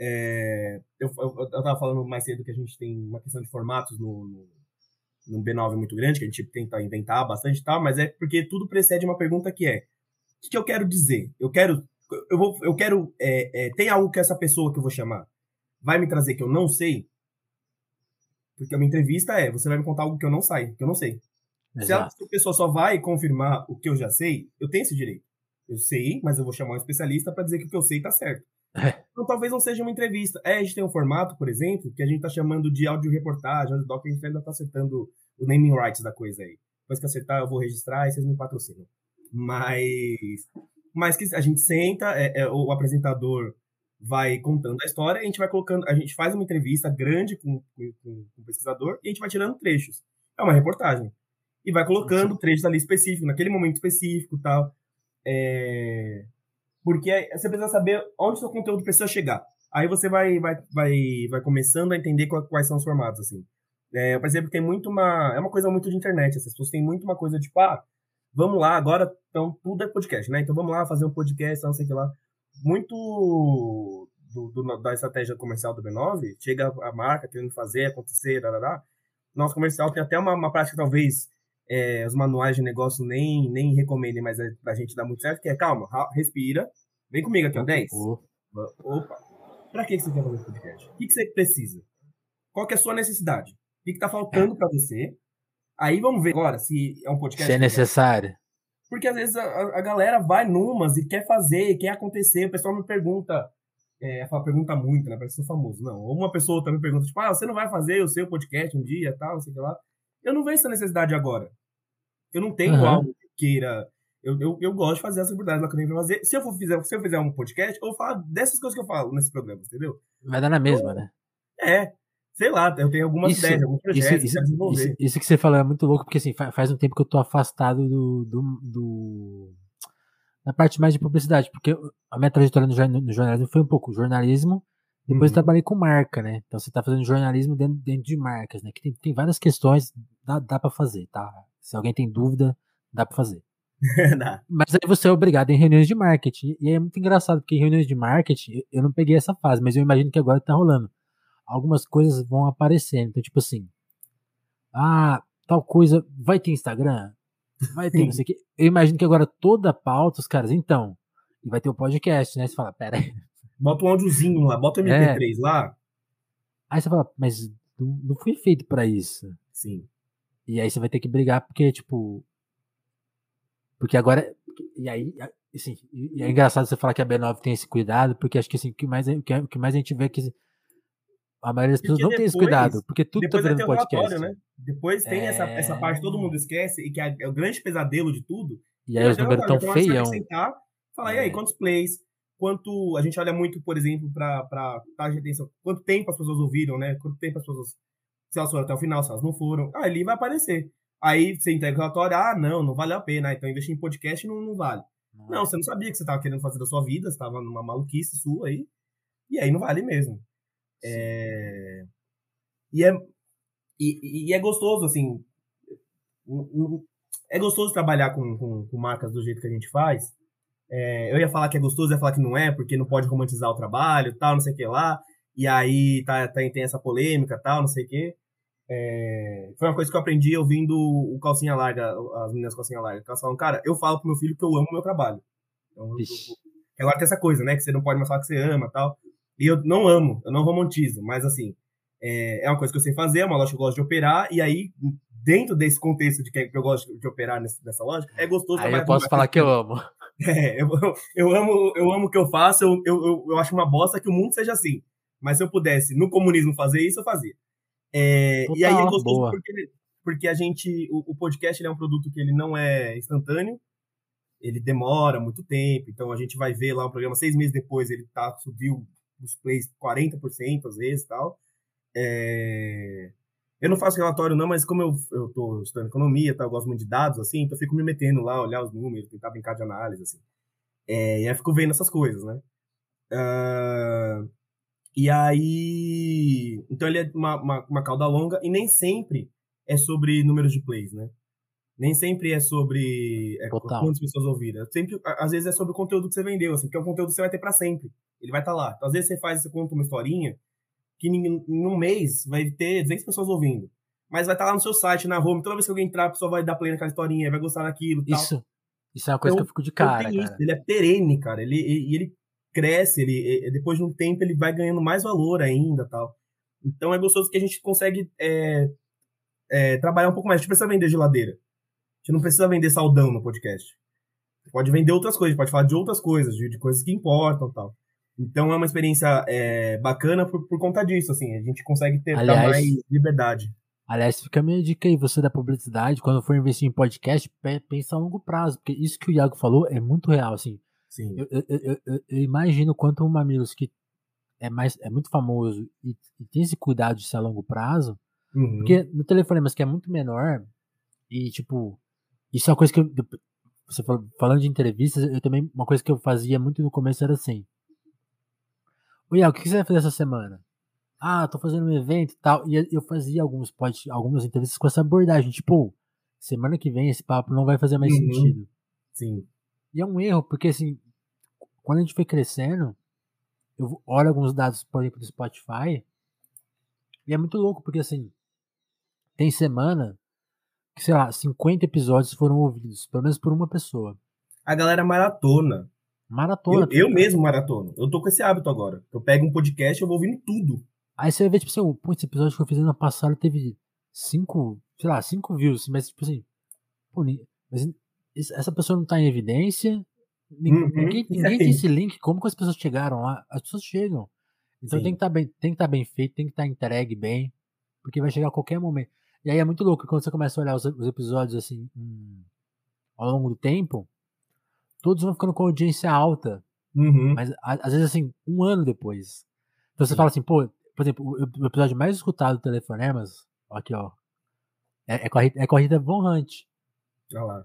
B: É, eu, eu, eu tava falando mais cedo que a gente tem uma questão de formatos no, no, no B9 muito grande, que a gente tenta inventar bastante e tal, mas é porque tudo precede uma pergunta que é: o que, que eu quero dizer? Eu quero. Eu, vou, eu quero. É, é, tem algo que essa pessoa que eu vou chamar vai me trazer que eu não sei? Porque uma entrevista é, você vai me contar algo que eu não sei, que eu não sei. Se,
A: Exato.
B: se a pessoa só vai confirmar o que eu já sei, eu tenho esse direito. Eu sei, mas eu vou chamar um especialista para dizer que o que eu sei tá certo. É. Então talvez não seja uma entrevista. É, a gente tem um formato, por exemplo, que a gente tá chamando de áudio reportagem, áudio doc, a gente ainda tá acertando o naming rights da coisa aí. Depois que acertar, eu vou registrar e vocês me patrocinam. Mas, mas que a gente senta, é, é, o apresentador vai contando a história, a gente vai colocando, a gente faz uma entrevista grande com, com, com o pesquisador e a gente vai tirando trechos. É uma reportagem. E vai colocando trechos ali específicos, naquele momento específico tal. É... Porque você precisa saber onde seu conteúdo precisa chegar. Aí você vai, vai, vai, vai começando a entender quais são os formatos, assim. É, eu tem muito uma... É uma coisa muito de internet. As pessoas têm muito uma coisa tipo, ah, vamos lá, agora então tudo é podcast, né? Então vamos lá fazer um podcast, não sei o que lá muito do, do, da estratégia comercial do B9, chega a marca querendo fazer acontecer, darará. nosso comercial tem até uma, uma prática, talvez, é, os manuais de negócio nem, nem recomendem, mas é pra gente dar muito certo, que é, calma, respira, vem comigo aqui, ó, 10. Opa, pra que você quer fazer podcast? O que, que você precisa? Qual que é a sua necessidade? O que, que tá faltando para você? Aí vamos ver agora se é um podcast...
A: Se é necessário.
B: Porque às vezes a, a galera vai numas e quer fazer, quer acontecer. O pessoal me pergunta, é, fala, pergunta muito, né? Parece ser famoso. Não, ou uma pessoa também pergunta, tipo, ah, você não vai fazer o seu podcast um dia, tal, não sei o que lá. Eu não vejo essa necessidade agora. Eu não tenho uhum. algo que queira. Eu, eu, eu gosto de fazer as abordagem lá que eu tenho pra fazer. Se eu, for fizer, se eu fizer um podcast, eu vou falar dessas coisas que eu falo nesse programa, entendeu?
A: Vai dar na mesma, então, né?
B: É sei lá, eu tenho algumas isso, ideias, alguns projetos isso, que desenvolver.
A: Isso, isso, que você falou é muito louco, porque assim, faz um tempo que eu tô afastado do, do, do da parte mais de publicidade, porque a minha trajetória no, no jornalismo foi um pouco jornalismo, depois uhum. trabalhei com marca, né? Então você tá fazendo jornalismo dentro, dentro de marcas, né? Que tem, tem várias questões, dá, dá para fazer, tá? Se alguém tem dúvida, dá para fazer. mas aí você é obrigado em reuniões de marketing. E é muito engraçado, porque em reuniões de marketing, eu não peguei essa fase, mas eu imagino que agora tá rolando algumas coisas vão aparecendo. Então, tipo assim, ah, tal coisa vai ter Instagram? Vai ter, não sei o quê. Eu imagino que agora toda a pauta, os caras, então, e vai ter o podcast, né? Você fala, pera aí.
B: Bota um áudiozinho lá, bota o MP3 é. lá.
A: Aí você fala, mas não, não foi feito para isso.
B: Sim.
A: E aí você vai ter que brigar porque, tipo. Porque agora. E aí, assim, e é engraçado você falar que a B9 tem esse cuidado, porque acho que assim, o que mais, o que mais a gente vê é que a maioria das pessoas não tem esse cuidado, porque tudo tá virando podcast. Né?
B: Depois tem é... essa, essa parte que todo mundo esquece e que é, é o grande pesadelo de tudo.
A: E aí os números tão então, feião.
B: Sentar, falar, é. e aí, é. quantos plays? Quanto. A gente olha muito, por exemplo, para taxa de atenção. Quanto tempo as pessoas ouviram, né? Quanto tempo as pessoas. Se elas foram até o final, se elas não foram. Ah, ali vai aparecer. Aí você entrega o relatório, ah, não, não vale a pena. Então investir em podcast não, não vale. Não, não você não sabia que você estava querendo fazer da sua vida, você estava numa maluquice sua aí. E aí não vale mesmo. É... E, é, e, e, é gostoso, assim. É gostoso trabalhar com, com, com marcas do jeito que a gente faz. É, eu ia falar que é gostoso, ia falar que não é, porque não pode romantizar o trabalho, tal, não sei o que lá. E aí tá, tá, tem essa polêmica, tal, não sei o que. É, foi uma coisa que eu aprendi ouvindo o Calcinha Larga, as meninas Calcinha Larga. Elas falam, cara, eu falo pro meu filho que eu amo o meu trabalho. Então, eu, agora tem essa coisa, né? Que você não pode mais falar que você ama tal. E eu não amo, eu não romantizo, mas assim, é, é uma coisa que eu sei fazer, é uma loja que eu gosto de operar, e aí, dentro desse contexto de que eu gosto de operar nessa loja, é gostoso
A: Aí eu posso falar que eu amo.
B: É, eu, eu, amo, eu amo o que eu faço, eu, eu, eu acho uma bosta que o mundo seja assim. Mas se eu pudesse, no comunismo, fazer isso, eu fazia. É, Total, e aí é gostoso porque, porque a gente. O, o podcast é um produto que ele não é instantâneo, ele demora muito tempo, então a gente vai ver lá um programa seis meses depois, ele tá, subiu os plays 40% às vezes tal. É... Eu não faço relatório não, mas como eu, eu tô estudando economia, tá, eu gosto muito de dados, assim, então eu fico me metendo lá, olhar os números, tentar brincar de análise, assim. É, e aí eu fico vendo essas coisas, né? Uh, e aí... Então ele é uma, uma, uma cauda longa e nem sempre é sobre números de plays, né? Nem sempre é sobre é, quantas pessoas ouviram. Sempre, às vezes é sobre o conteúdo que você vendeu, assim, porque é um conteúdo que você vai ter para sempre. Ele vai estar tá lá. Então, às vezes você faz, você conta uma historinha que em, em um mês vai ter 200 pessoas ouvindo. Mas vai estar tá lá no seu site, na home, toda vez que alguém entrar, a pessoa vai dar play naquela historinha, vai gostar daquilo
A: Isso. Isso é uma coisa então, que eu fico de cara,
B: cara. Ele é perene, cara. Ele, ele, ele cresce, ele, depois de um tempo ele vai ganhando mais valor ainda tal. Então é gostoso que a gente consegue é, é, trabalhar um pouco mais. A gente precisa vender geladeira gente não precisa vender saldão no podcast. Pode vender outras coisas, pode falar de outras coisas, de, de coisas que importam tal. Então é uma experiência é, bacana por, por conta disso, assim, a gente consegue ter
A: Aliás-
B: mais liberdade.
A: Aliás, fica a minha dica aí, você da publicidade, quando for investir em podcast, pe- pensa a longo prazo, porque isso que o Iago falou é muito real, assim.
B: Sim.
A: Eu, eu, eu- eu- imagino quanto o Mamilos, que é, mais, é muito famoso e, e tem esse cuidado de ser a longo prazo,
B: Uhum.
A: porque no Telefonemas, que é muito menor, e tipo, isso é uma coisa que eu, você falou- falando de entrevistas, eu também, uma coisa que eu fazia muito no começo era assim, Iago, o que você vai fazer essa semana? Ah, tô fazendo um evento e tal, e eu fazia alguns pod, algumas entrevistas com essa abordagem, tipo, semana que vem esse papo não vai fazer mais
B: Uhum.
A: sentido.
B: Sim.
A: E é um erro, porque assim, quando a gente foi crescendo, eu olho alguns dados, por exemplo, do Spotify, e é muito louco, porque assim, tem semana que, sei lá, 50 episódios foram ouvidos, pelo menos por uma pessoa.
B: A galera maratona.
A: Maratona.
B: Eu, eu mesmo maratono. Eu tô com esse hábito agora. Eu pego um podcast e eu vou ouvindo tudo.
A: Aí você vai ver, tipo assim, pô, esse episódio que eu fiz ano passado teve cinco, sei lá, cinco views, mas tipo assim, pô, mas essa pessoa não tá em evidência, nin-
B: Uhum,
A: ninguém, ninguém tem esse link, como que as pessoas chegaram lá? As pessoas chegam. Então
B: Sim.
A: tem que estar bem, tem que estar bem feito, tem que estar entregue bem, porque vai chegar a qualquer momento. E aí é muito louco quando você começa a olhar os, os episódios assim, hum, ao longo do tempo, todos vão ficando com audiência alta,
B: Uhum.
A: mas a- às vezes assim, um ano depois. Então você
B: Sim.
A: fala assim, pô, por exemplo, o, o episódio mais escutado do Telefonemas, aqui ó, é, é, corrida, é Corrida Von Hunt.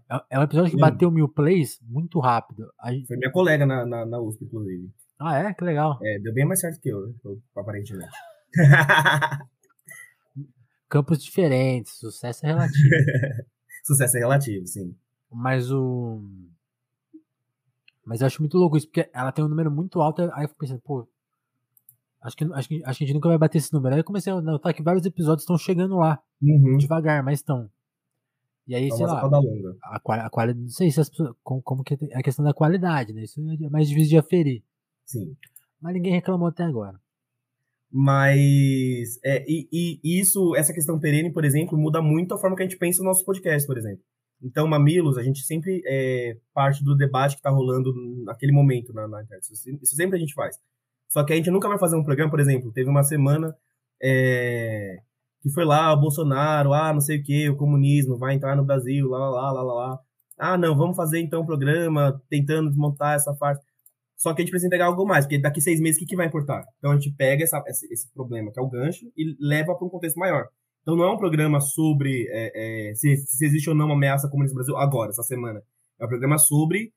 A: É, é um episódio que bateu mil plays muito rápido. Aí,
B: Foi minha colega na, na, na USP, inclusive.
A: ah, é? Que legal.
B: É, deu bem mais certo que eu, né? aparentemente.
A: Campos diferentes, sucesso é relativo.
B: Sucesso é relativo, sim.
A: Mas o. Mas eu acho muito louco isso, porque ela tem um número muito alto. Aí eu fico pensando, pô. Acho que, acho, que, acho que a gente nunca vai bater esse número. Aí eu comecei a notar que vários episódios estão chegando lá,
B: Uhum.
A: devagar, mas estão. E aí,
B: É
A: sei lá, a, a qualidade. Não sei se as pessoas. Como, como que é a questão da qualidade, né? Isso é mais difícil de aferir.
B: Sim.
A: Mas ninguém reclamou até agora.
B: Mas é, e, e isso, essa questão perene, por exemplo, muda muito a forma que a gente pensa no nosso podcast, por exemplo. Então, Mamilos, a gente sempre é parte do debate que está rolando naquele momento na, na internet. Isso, isso sempre a gente faz. Só que a gente nunca vai fazer um programa, por exemplo, teve uma semana é, que foi lá, o Bolsonaro, ah, não sei o que, o comunismo vai entrar no Brasil, lá, lá, lá, lá, lá. Ah, não, vamos fazer então um programa tentando desmontar essa parte. Só que a gente precisa entregar algo mais, porque daqui seis meses o que, que vai importar? Então a gente pega essa, esse, esse problema, que é o gancho, e leva para um contexto maior. Então não é um programa sobre é, é, se, se existe ou não uma ameaça ao comunismo no Brasil agora, essa semana. É um programa sobre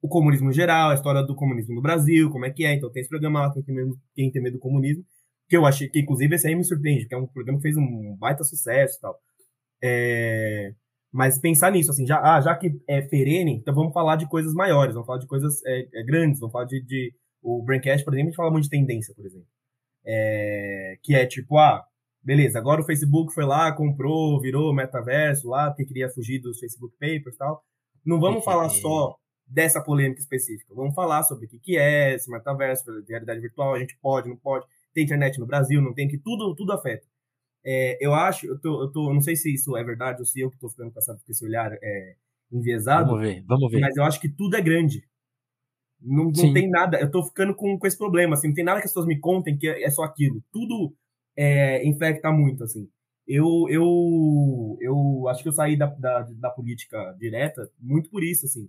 B: o comunismo em geral, a história do comunismo no Brasil, como é que é. Então tem esse programa lá, quem tem medo, quem tem medo do comunismo, que eu achei que, inclusive, esse aí me surpreende, porque é um programa que fez um baita sucesso e tal. É, mas pensar nisso, assim, já, ah, já que é perene, então vamos falar de coisas maiores, vamos falar de coisas é, é, grandes, vamos falar de, de. O Braincast, por exemplo, a gente fala muito de tendência, por exemplo. É, que é tipo, ah, beleza, agora o Facebook foi lá, comprou, virou metaverso lá, porque queria fugir dos Facebook Papers e tal. Não vamos falar só dessa polêmica específica, vamos falar sobre o que, que é esse metaverso, realidade virtual, a gente pode, não pode, tem internet no Brasil, não tem, que tudo, tudo afeta. É, eu acho, eu tô, eu tô, não sei se isso é verdade ou se eu que tô ficando com, essa, com esse olhar é, enviesado,
A: Vamos ver, vamos ver.
B: mas eu acho que tudo é grande. Não, não tem nada, eu tô ficando com, com esse problema, assim, não tem nada que as pessoas me contem que é, é só aquilo. Tudo é, infecta muito, assim. Eu, eu, eu acho que eu saí da, da, da política direta muito por isso, assim.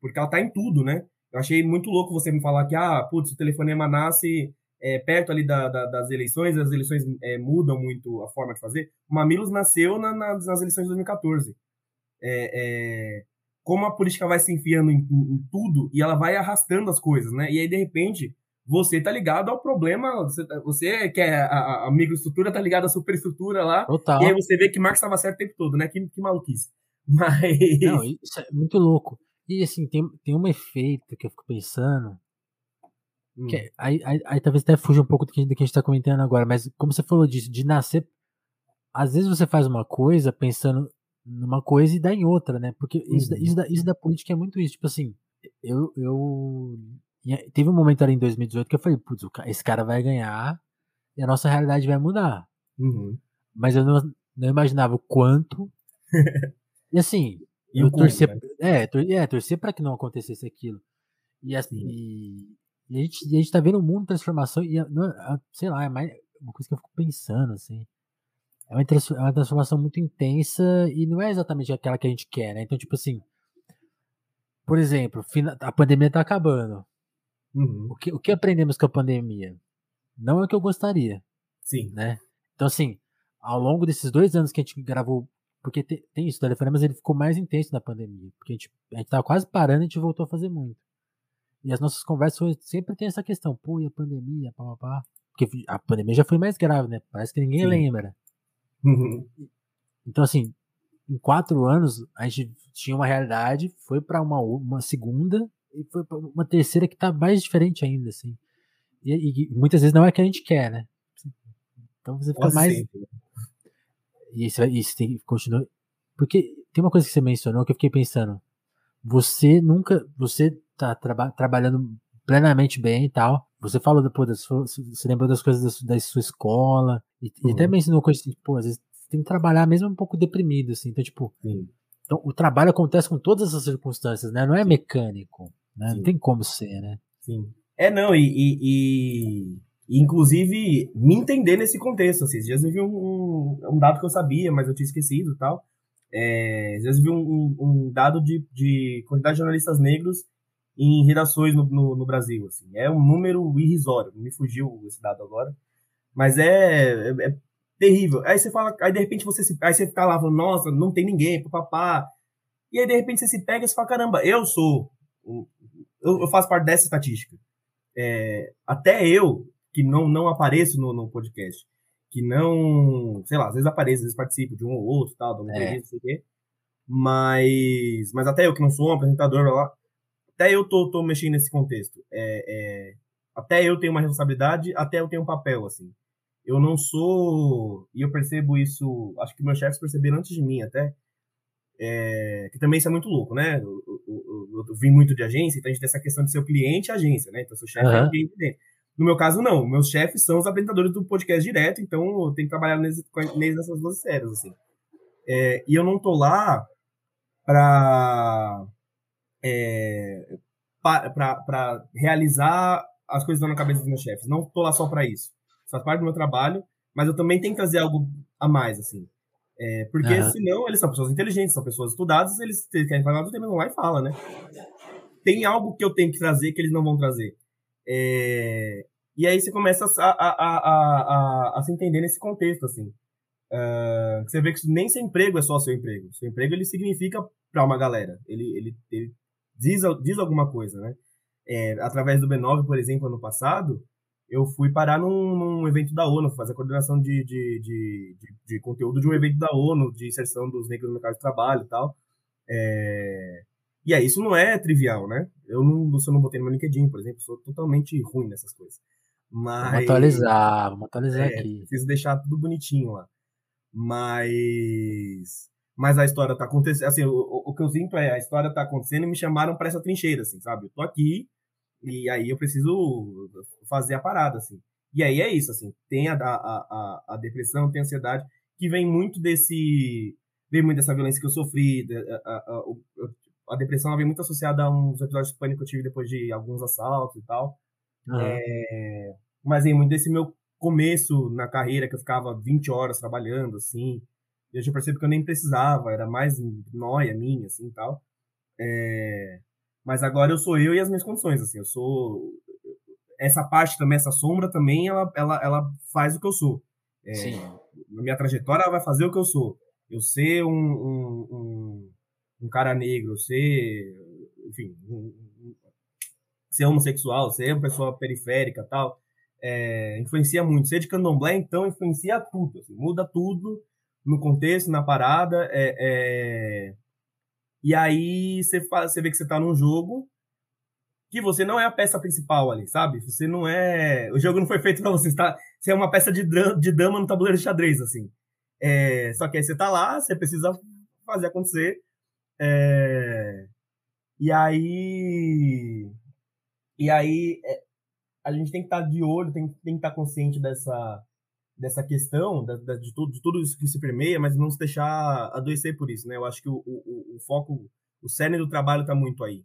B: Porque ela tá em tudo, né? Eu achei muito louco você me falar que, ah, putz, o telefonema nasce é, perto ali da, da, das eleições, as eleições é, mudam muito a forma de fazer. O Mamilos nasceu na, nas, nas eleições de 2014. É, é, como a política vai se enfiando em, em, tudo e ela vai arrastando as coisas, né? E aí, de repente, você tá ligado ao problema, você, você que é a, a microestrutura tá ligado à superestrutura lá,
A: Total.
B: e aí você vê que Marx estava certo o tempo todo, né? Que, que maluquice. Mas...
A: Não, isso é muito louco. E assim, tem, tem um efeito que eu fico pensando.
B: Hum.
A: Que aí, aí, aí talvez até fuja um pouco do que, do que a gente tá comentando agora, mas como você falou disso, de nascer. Às vezes você faz uma coisa pensando numa coisa e dá em outra, né? Porque isso,
B: Uhum.
A: isso, da, isso da política é muito isso. Tipo assim, eu. eu teve um momento ali em 2018 que eu falei, putz, esse cara vai ganhar e a nossa realidade vai mudar.
B: Uhum.
A: Mas eu não, não imaginava o quanto. e assim, eu
B: como,
A: torcer,
B: né?
A: é, tor é, torcer para que não acontecesse aquilo. E, assim,
B: Sim.
A: e, E a gente, a gente tá vendo um mundo de transformação e, sei lá, é mais uma coisa que eu fico pensando, assim. É uma, é uma transformação muito intensa e não é exatamente aquela que a gente quer, né? Então, tipo assim, por exemplo, a pandemia tá acabando. Uhum. O, que, o que aprendemos com a pandemia? Não é o que eu gostaria.
B: Sim.
A: Né? Então, assim, ao longo desses dois anos que a gente gravou, porque tem, tem isso, o telefonema ele ficou mais intenso na pandemia, porque a gente, a gente tava quase parando e a gente voltou a fazer muito. E as nossas conversas sempre tem essa questão, pô, e a pandemia, pá, pá, pá. Porque a pandemia já foi mais grave, né? Parece que ninguém Sim. lembra. Uhum. Então, assim, em quatro anos, a gente tinha uma realidade, foi para uma, uma segunda e foi para uma terceira que tá mais diferente ainda, assim. E, e, muitas vezes não é que a gente quer, né? Então você fica mais. Sempre. E isso, isso tem, continua. Porque tem uma coisa que você mencionou que eu fiquei pensando. Você nunca. Você tá traba, trabalhando plenamente bem e tal. Você falou depois das você lembrou das coisas da, da sua escola e, uhum. e até uhum. mencionou coisas assim, pô, às vezes você tem que trabalhar mesmo um pouco deprimido assim. Então, tipo, Sim. então o trabalho acontece com todas essas circunstâncias, né? Não é mecânico, né? Não tem como ser, né?
B: Sim. É não e, e, e, inclusive me entender nesse contexto. Assim, às vezes eu vi um, um, um, dado que eu sabia, mas eu tinha esquecido e tal. É, às vezes eu vi um, um dado de, de quantidade de jornalistas negros em redações no, no, no, Brasil. Assim. É um número irrisório, me fugiu esse dado agora. Mas é, é, é, terrível. Aí você fala, aí de repente você se, aí você tá lá falando, nossa, não tem ninguém, papá. E aí de repente você se pega e você fala, caramba, eu sou, eu, eu faço parte dessa estatística. É, até eu, que não, não apareço no, no podcast, que não, sei lá, às vezes apareço, às vezes participo de um ou outro, tal, de um é. não sei o quê. Mas, mas até eu que não sou um apresentador lá, até eu tô, tô mexendo nesse contexto. É, é, até eu tenho uma responsabilidade, até eu tenho um papel, assim. Eu não sou. E eu percebo isso. Acho que meus chefes perceberam antes de mim até. É, que também isso é muito louco, né? Eu, eu, eu, eu, vim muito de agência, então a gente tem essa questão de ser o cliente e agência, né? Então, seu chefe uhum. é o cliente dele. No meu caso, não. Meus chefes são os apresentadores do podcast direto, então eu tenho que trabalhar nesse, nessas duas esferas, assim. É, e eu não tô lá para é, para realizar as coisas na cabeça dos meus chefes. Não estou lá só para isso. Isso faz parte do meu trabalho, mas eu também tenho que trazer algo a mais, assim. É, porque uhum. senão eles são pessoas inteligentes, são pessoas estudadas, eles, querem falar do tema, não vai e fala, né? Tem algo que eu tenho que trazer que eles não vão trazer. É, e aí você começa a, a, a, a, a se entender nesse contexto, assim. Uh, você vê que nem seu emprego é só seu emprego. Seu emprego ele significa para uma galera. Ele, ele, ele diz, diz alguma coisa, né? É, através do B9, por exemplo, ano passado, eu fui parar num, num evento da ONU, fazer a coordenação de, de, de, de, conteúdo de um evento da ONU, de inserção dos negros no mercado de trabalho e tal. É... E aí, isso não é trivial, né? Eu não, eu não botei no meu LinkedIn, por exemplo, sou totalmente ruim nessas coisas. Mas...
A: Vamos atualizar, vamos atualizar é, aqui.
B: Preciso deixar tudo bonitinho lá. Mas mas a história tá acontecendo, assim, que eu sinto é a história tá acontecendo e me chamaram para essa trincheira, assim, sabe? Eu tô aqui e aí eu preciso fazer a parada, assim. E aí é isso, assim, tem a, a, a, a depressão, tem a ansiedade, que vem muito desse, vem muito dessa violência que eu sofri, a, a, a depressão ela vem muito associada a uns episódios de pânico que eu tive depois de alguns assaltos e tal. Uhum. É, mas vem muito desse meu começo na carreira, que eu ficava 20 horas trabalhando, assim, e hoje eu percebo que eu nem precisava, era mais noia minha, assim, tal. É... Mas agora eu sou eu e as minhas condições, assim, eu sou... Essa parte também, essa sombra também, ela, ela, ela faz o que eu sou. É... Sim. Minha trajetória ela vai fazer o que eu sou. Eu ser um, um, um, um cara negro, ser, enfim, um, ser homossexual, ser uma pessoa periférica tal, é, influencia muito. Ser de candomblé, então, influencia tudo, assim, muda tudo no contexto, na parada. É, é... E aí você, você vê que você tá num jogo que você não é a peça principal ali, sabe? Você não é. O jogo não foi feito para você. Você, tá... você é uma peça de, de dama no tabuleiro de xadrez, assim. É... Só que aí você tá lá, você precisa fazer acontecer. É... E aí. E aí. É... A gente tem que estar tá de olho, tem, tem que estar tá consciente dessa dessa questão, da, da, de, tudo, de tudo isso que se permeia, mas não se deixar adoecer por isso, né? Eu acho que o, o, o foco, o cerne do trabalho está muito aí.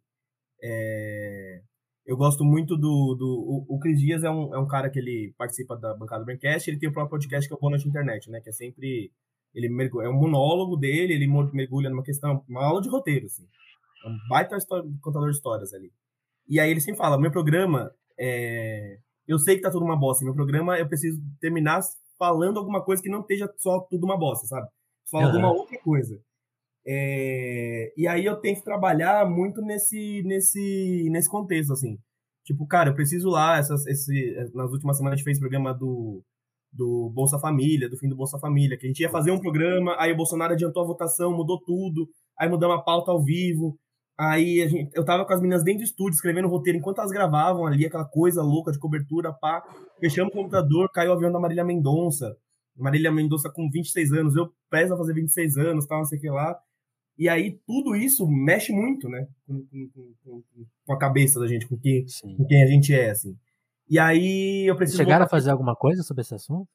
B: É... Eu gosto muito do. do o, o Cris Dias é um, é um cara que ele participa da bancada do Braincast, ele tem o próprio podcast que é o Boa Internet, né? Que é sempre. Ele mergulha, é um monólogo dele, ele mergulha numa questão, uma aula de roteiro, assim. É um baita história, contador de histórias ali. E aí ele sempre fala: meu programa é. Eu sei que tá tudo uma bosta. Meu programa eu preciso terminar falando alguma coisa que não esteja só tudo uma bosta, sabe? Só uhum. alguma outra coisa. É, e aí eu tenho que trabalhar muito nesse, nesse, nesse contexto, assim. Tipo, cara, eu preciso lá, essas, esse, nas últimas semanas a gente fez programa do, do Bolsa Família, do fim do Bolsa Família, que a gente ia fazer um programa, aí o Bolsonaro adiantou a votação, mudou tudo, aí mudamos a pauta ao vivo, aí gente, eu tava com as meninas dentro do estúdio, escrevendo o roteiro, enquanto elas gravavam ali, aquela coisa louca de cobertura, pá, fechamos o computador, caiu o avião da Marília Mendonça, Marília Mendonça com 26 anos, eu prezo a fazer 26 anos, tal, não sei o que lá, e aí tudo isso mexe muito, né? Com, com, com, com a cabeça da gente, com quem, com quem a gente é, assim. E aí eu preciso.
A: Chegaram voltar... a fazer alguma coisa sobre esse assunto?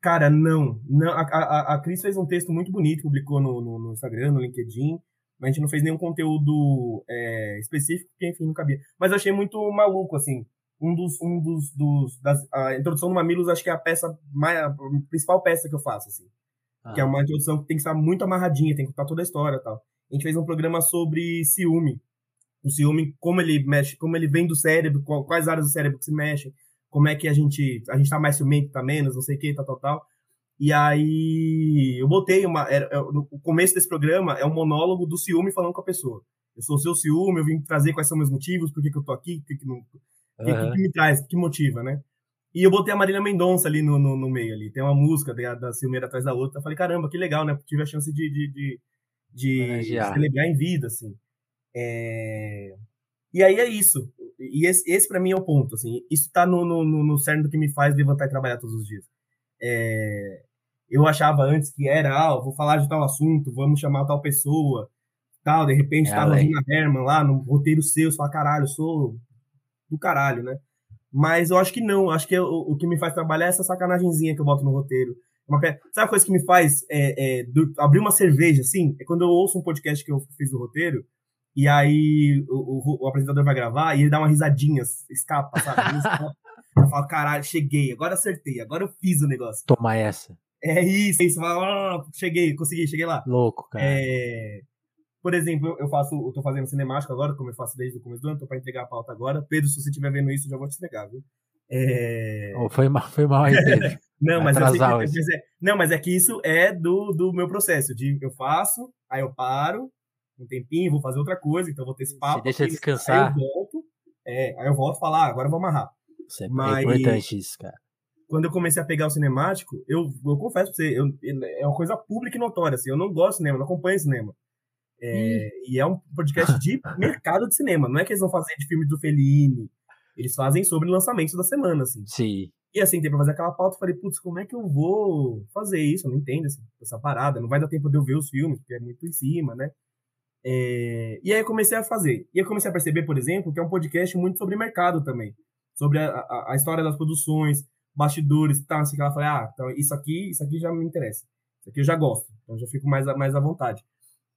B: Cara, não. não a, a, a Cris fez um texto muito bonito, publicou no, no, no Instagram, no LinkedIn, mas a gente não fez nenhum conteúdo é, específico, porque enfim, não cabia. Mas eu achei muito maluco, assim. Um dos. Um dos, dos das, a introdução do Mamilos, acho que é a peça, mais, a principal peça que eu faço, assim. Ah. Que é uma introdução que tem que estar muito amarradinha, tem que contar toda a história e tal. A gente fez um programa sobre ciúme. O ciúme, como ele mexe, como ele vem do cérebro, quais áreas do cérebro que se mexem, como é que a gente, a gente tá mais ciumento, tá menos, não sei o que, tal, tal, tal. E aí eu botei uma. Era, é, no começo desse programa é um monólogo do ciúme falando com a pessoa. Eu sou o seu ciúme, eu vim trazer quais são meus motivos, por que, que eu tô aqui, o que, que, não, que, uhum. que, me traz, que motiva, né? E eu botei a Marília Mendonça ali no, no, no, meio ali. Tem uma música da, da Silmeira atrás da outra. Eu falei, caramba, que legal, né? Tive a chance de, de, de, de celebrar em vida, assim. É... E aí é isso. E esse, esse para mim é o ponto, assim. Isso tá no, no, no cerne do que me faz levantar e trabalhar todos os dias. É... Eu achava antes que era, ah, vou falar de tal assunto, vamos chamar tal pessoa, tal. De repente é, tá a Regina Herman lá no roteiro seu, você fala, caralho, eu sou do caralho, né? Mas eu acho que não. Acho que o, o que me faz trabalhar é essa sacanagemzinha que eu boto no roteiro. Uma, sabe a coisa que me faz é, é, do, abrir uma cerveja, assim? É quando eu ouço um podcast que eu fiz do roteiro, e aí o, o, o apresentador vai gravar e ele dá uma risadinha, escapa, sabe? Escapa. Eu falo, caralho, cheguei, agora acertei, agora eu fiz o negócio.
A: Toma essa.
B: É isso, é isso. Fala, oh, cheguei, consegui, cheguei lá.
A: Louco, cara.
B: É, por exemplo, eu faço, eu tô fazendo cinemático agora, como eu faço desde o começo do ano, tô para entregar a pauta agora. Pedro, se você estiver vendo isso, eu já vou te entregar, viu? É...
A: Oh, foi mal, foi mal aí, Pedro.
B: não, mas, que, mas é, não, mas é que isso é do, do meu processo. De eu faço, aí eu paro, um tempinho, vou fazer outra coisa, então vou ter esse papo. Você
A: deixa aqui, descansar.
B: Aí eu volto, é, aí eu volto e falar, ah, agora eu vou amarrar.
A: Isso é, mas, é importante isso, cara.
B: Quando eu comecei a pegar o cinemático, eu, eu confesso pra você, eu, é uma coisa pública e notória, assim, eu não gosto de cinema, não acompanho cinema. É, e é um podcast de mercado de cinema. Não é que eles vão fazer de filme do Fellini. Eles fazem sobre lançamentos da semana, assim.
A: Sim.
B: E assim, tem pra fazer aquela pauta, eu falei, putz, como é que eu vou fazer isso? Eu não entendo essa, essa parada. Não vai dar tempo de eu ver os filmes, porque é muito em cima, né? É, e aí eu comecei a fazer. E eu comecei a perceber, por exemplo, que é um podcast muito sobre mercado também. Sobre a, a, a história das produções, bastidores tal. Assim, que ela falei, ah, então isso aqui, isso aqui já me interessa. Isso aqui eu já gosto. Então já fico mais, mais à vontade.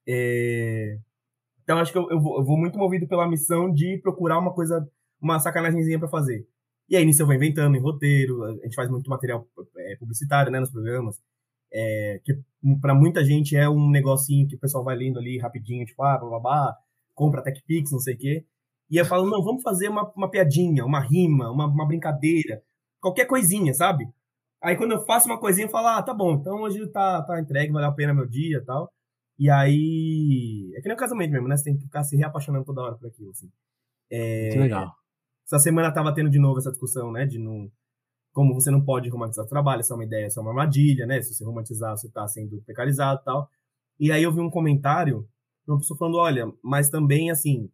B: É... Então acho que eu, eu, vou, eu, vou, muito movido pela missão de procurar uma coisa, uma sacanagemzinha para fazer. E aí nisso eu vou inventando em roteiro, a gente faz muito material é, publicitário, né, nos programas. É, que para muita gente é um negocinho que o pessoal vai lendo ali rapidinho, tipo, ah, blá, blá, blá compra TechPix, não sei o quê. E eu falo, não, vamos fazer uma, uma piadinha, uma rima, uma, uma brincadeira, qualquer coisinha, sabe? Aí quando eu faço uma coisinha, eu falo, ah, tá bom, então hoje tá, tá entregue, valeu a pena meu dia e tal. E aí. É que nem o casamento mesmo, né? Você tem que ficar se reapaixonando toda hora por aquilo, assim. É...
A: Que legal.
B: Essa semana tava tendo de novo essa discussão, né? De não. Como você não pode romantizar o trabalho, isso é uma ideia, isso é uma armadilha, né? Se você romantizar, você tá sendo precarizado e tal. E aí eu vi um comentário de uma pessoa falando: olha, mas também, assim,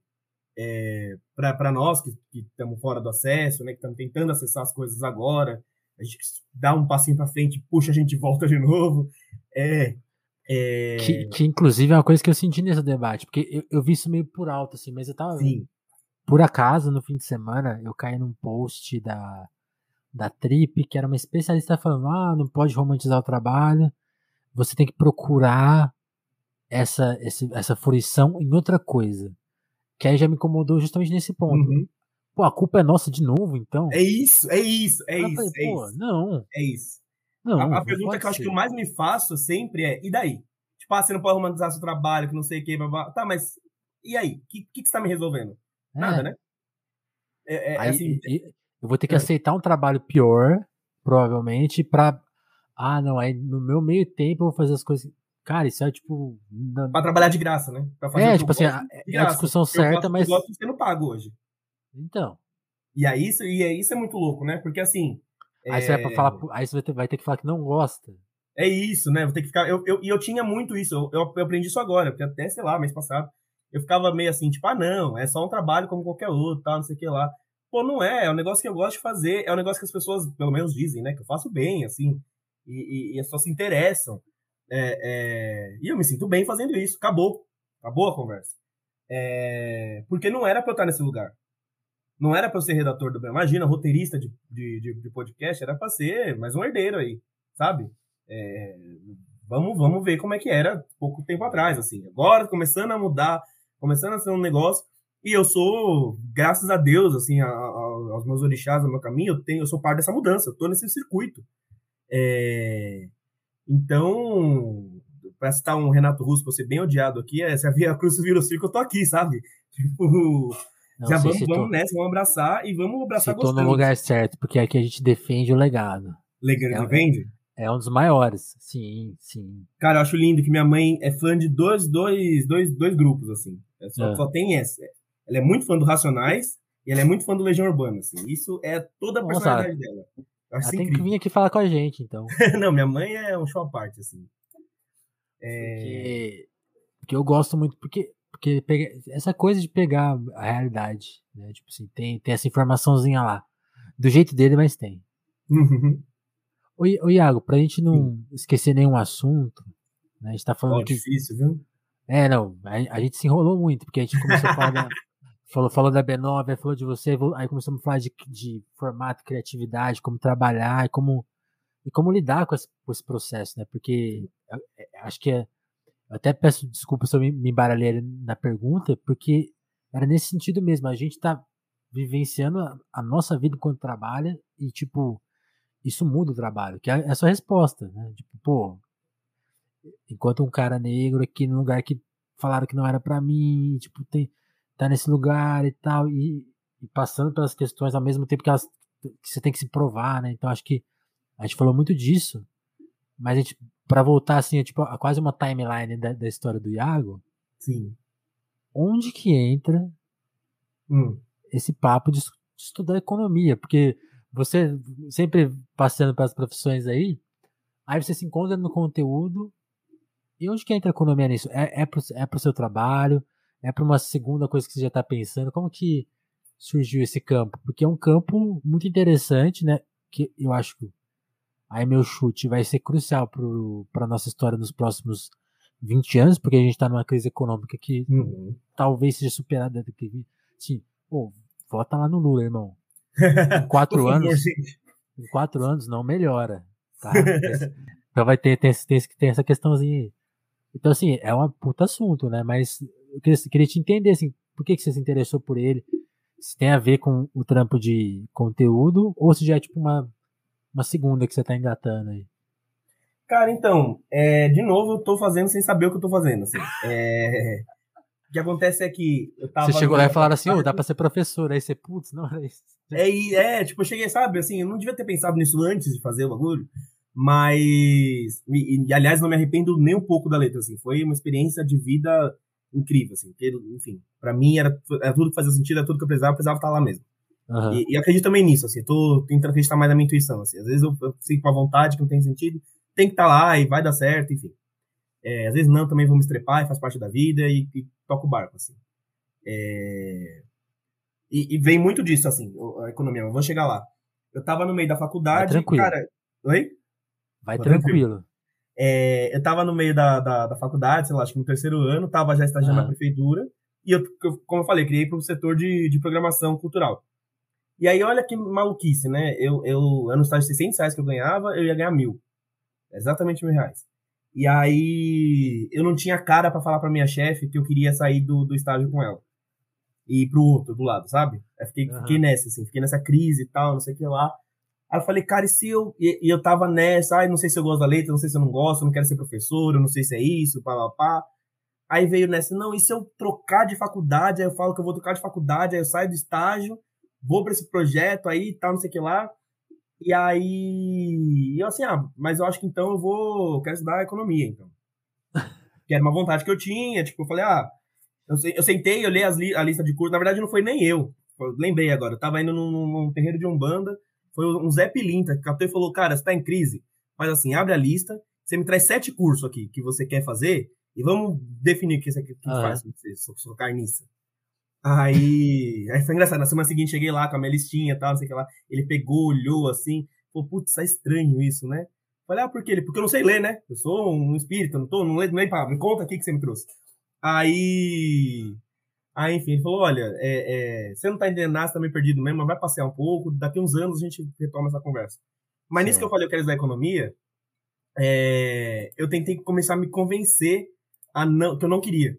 B: é, para nós que estamos fora do acesso, né? Que estamos tentando acessar as coisas agora, a gente dá um passinho para frente, puxa, a gente volta de novo. É,
A: é... Que, que, inclusive é uma coisa que eu senti nesse debate, porque eu, eu vi isso meio por alto, assim, mas eu tava. Sim. Por acaso, no fim de semana, eu caí num post da, da Trip, que era uma especialista falando: ah, não pode romantizar o trabalho, você tem que procurar essa, essa, essa fruição em outra coisa. Que aí já me incomodou justamente nesse ponto. Uhum. pô, a culpa é nossa de novo, então.
B: É isso, é isso, é isso,
A: falei,
B: é
A: pô,
B: isso.
A: Não.
B: É isso.
A: Não,
B: a, a pergunta que eu acho
A: ser.
B: que eu mais me faço sempre é, e daí? Tipo, ah, você não pode romantizar seu trabalho, que não sei o que, blá, blá. Tá, mas e aí? O que, que, que você tá me resolvendo?
A: É.
B: Nada, né? É, é,
A: Aí,
B: assim,
A: e- e- eu vou ter que
B: É.
A: aceitar um trabalho pior, provavelmente, pra. Ah, não, aí no meu meio tempo eu vou fazer as coisas. Cara, isso é tipo. na-
B: pra trabalhar de graça, né? Pra fazer
A: É, tipo
B: eu
A: assim,
B: gosto de
A: é a discussão
B: Eu
A: certa, mas.
B: Eu gosto sendo pago hoje.
A: Então.
B: E aí, isso, e aí, isso é muito louco, né? Porque assim.
A: Aí você vai, pra falar, aí você vai ter, vai ter que falar que não gosta.
B: É isso, né? Vou ter que ficar. Eu, eu, e eu tinha muito isso. Eu, eu, eu aprendi isso agora, porque até, sei lá, mês passado, eu ficava meio assim, tipo, ah, não, é só um trabalho como qualquer outro, tal, não sei o que lá. Pô, não é, é um negócio que eu gosto de fazer, é um negócio que as pessoas, pelo menos, dizem, né? Que eu faço bem, assim, e, e, e as pessoas se interessam. É, é, E eu me sinto bem fazendo isso. Acabou. Acabou a conversa. É, Porque não era pra eu estar nesse lugar. Não era pra eu ser redator do. Imagina, roteirista de, de, de, de podcast, era pra ser mais um herdeiro aí, sabe? É, vamos, vamos ver como é que era pouco tempo atrás, assim. Agora, começando a mudar, começando a ser um negócio. E eu sou, graças a Deus, assim, a- a- aos meus orixás, no meu caminho, eu, tenho, eu sou parte dessa mudança, eu tô nesse circuito. É, então, pra citar um Renato Russo, pra eu ser bem odiado aqui, é, se a Via Cruz vira o circo, eu tô aqui, sabe? Tipo,
A: Não
B: já vamos, vamos nessa, vamos abraçar e vamos abraçar
A: tô no
B: gostando.
A: lugar certo, porque aqui a gente defende o legado.
B: Legal,
A: É-
B: vende?
A: É um dos maiores. Sim, sim.
B: Cara, eu acho lindo que minha mãe é fã de dois, dois, dois, dois grupos, assim. É Só,
A: É.
B: só tem essa. Ela é muito fã do Racionais e ela é muito fã do Legião Urbana, assim. Isso é toda a
A: Nossa,
B: personalidade dela. Eu acho
A: Ela tem que
B: incrível.
A: vir aqui falar com a gente, então.
B: Não, minha mãe é um show à parte, assim. É...
A: Porque, porque eu gosto muito, porque, porque essa coisa de pegar a realidade, né? Tipo assim, tem, tem essa informaçãozinha lá. Do jeito dele, mas tem. Ô, I- ô Iago, pra gente não esquecer nenhum assunto, né? A gente tá falando
B: Ó,
A: aqui.
B: difícil, viu?
A: É, não, a, a gente se enrolou muito, porque a gente começou a falar da. Falou, falou da B9, aí falou de você, aí começamos a falar de, de formato, criatividade, como trabalhar e como, e como lidar com esse, com esse processo, né? Porque eu acho que é. Eu até peço desculpa se eu me, embaralhei na pergunta, porque era nesse sentido mesmo. A gente tá vivenciando a, a nossa vida enquanto trabalha e, tipo, isso muda o trabalho, que é a sua resposta, né? Tipo, pô, enquanto um cara negro aqui num lugar que falaram que não era pra mim, tipo, tem, tá nesse lugar e tal, e, e passando pelas questões ao mesmo tempo que, elas, que você tem que se provar, né? Então acho que a gente falou muito disso, mas a gente, pra voltar assim, é, tipo, a quase uma timeline da, da história do Iago,
B: Sim.
A: onde que entra
B: Hum.
A: esse papo de estudar economia, porque você sempre passando pelas profissões aí, aí você se encontra no conteúdo, e onde que entra a economia nisso? É, é, pro, é pro seu trabalho? É para uma segunda coisa que você já está pensando? Como que surgiu esse campo? Porque é um campo muito interessante, né? Que eu acho que aí meu chute vai ser crucial para nossa história nos próximos 20 anos, porque a gente está numa crise econômica que
B: Uhum.
A: talvez seja superada daqui. Sim, pô, vota lá no Lula, irmão. Em quatro anos, em quatro anos não melhora, tá? Então vai ter, tem, tem, tem essa questãozinha aí. Então, assim, é um puta assunto, né? Mas eu queria, queria te entender, assim, por que, que você se interessou por ele? Se tem a ver com o trampo de conteúdo ou se já é tipo uma, uma segunda que você tá engatando aí.
B: Cara, então, é, de novo, eu tô fazendo sem saber o que eu tô fazendo, assim. É, O que acontece é que eu tava...
A: Você chegou lá e falaram assim, ô, dá
B: faculdade,
A: pra ser professor. Aí você, putz, não era isso.
B: É, é, tipo, eu cheguei, sabe, assim, eu não devia ter pensado nisso antes de fazer o bagulho, mas, e, e, aliás, não me arrependo nem um pouco da letra, assim, foi uma experiência de vida incrível, assim, porque, enfim, pra mim era, era tudo que fazia sentido, era tudo que eu precisava, eu precisava estar lá mesmo.
A: Aham.
B: E, e acredito também nisso, assim, tô tentando acreditar mais na minha intuição, assim, às vezes eu, eu sinto uma vontade que não tem sentido, tem que estar lá e vai dar certo, enfim. É, às vezes não, também vou me estrepar e faz parte da vida e, e toco o barco, assim. É, e, e vem muito disso, assim, a economia, eu vou chegar lá. Eu tava no meio da faculdade,
A: Vai tranquilo.
B: cara... Oi?
A: Vai
B: Tô
A: tranquilo.
B: É, eu tava no meio da, da, da faculdade, sei lá, acho que no terceiro ano, tava já estagiando
A: Aham.
B: na prefeitura, e eu, eu- como eu falei, criei para o setor de, de programação cultural. E aí, olha que maluquice, né? Eu, eu era no estágio de 600 reais que eu ganhava, eu ia ganhar mil. Exatamente mil reais. E aí, eu não tinha cara para falar pra minha chefe que eu queria sair do, do estágio com ela. e ir pro outro do lado, sabe? Aí fiquei, uhum. fiquei nessa, assim, fiquei nessa crise e tal, não sei o que lá. Aí eu falei, cara, e se eu. E, e eu tava nessa, ai, não sei se eu gosto da letra, não sei se eu não gosto, eu não quero ser professor, eu não sei se é isso, pá, pá, pá. Aí veio nessa, não, e se eu trocar de faculdade? Aí eu falo que eu vou trocar de faculdade, aí eu saio do estágio, vou para esse projeto aí e tal, não sei o que lá. E aí, eu assim, ah, mas eu acho que então eu vou, eu quero estudar economia, então. que era uma vontade que eu tinha, tipo, eu falei, ah, eu, eu sentei, eu li as li, a lista de cursos, na verdade não foi nem eu, eu lembrei agora, eu tava indo num, num terreiro de Umbanda, foi um Zé Pilinta que captou e falou: Cara, você tá em crise? Mas assim, abre a lista, você me traz sete cursos aqui que você quer fazer e vamos definir o que você aqui que ah, faz, é. sou, sou carniça. Aí, aí foi engraçado. Na semana seguinte cheguei lá com a minha listinha e tal, não sei o que lá. Ele pegou, olhou assim, falou: Putz, tá estranho isso, né? Falei: Ah, por quê? Porque eu não sei ler, né? Eu sou um espírito, não tô, não leio nem palavra. Me conta aqui que você me trouxe. Aí Aí, enfim, ele falou: olha, é, é, você não tá entendendo nada, você tá meio perdido mesmo, mas vai passear um pouco, daqui uns anos a gente retoma essa conversa. Mas Sim. nisso que eu falei, eu quero estudar economia, é, eu tentei começar a me convencer a não, que eu não queria.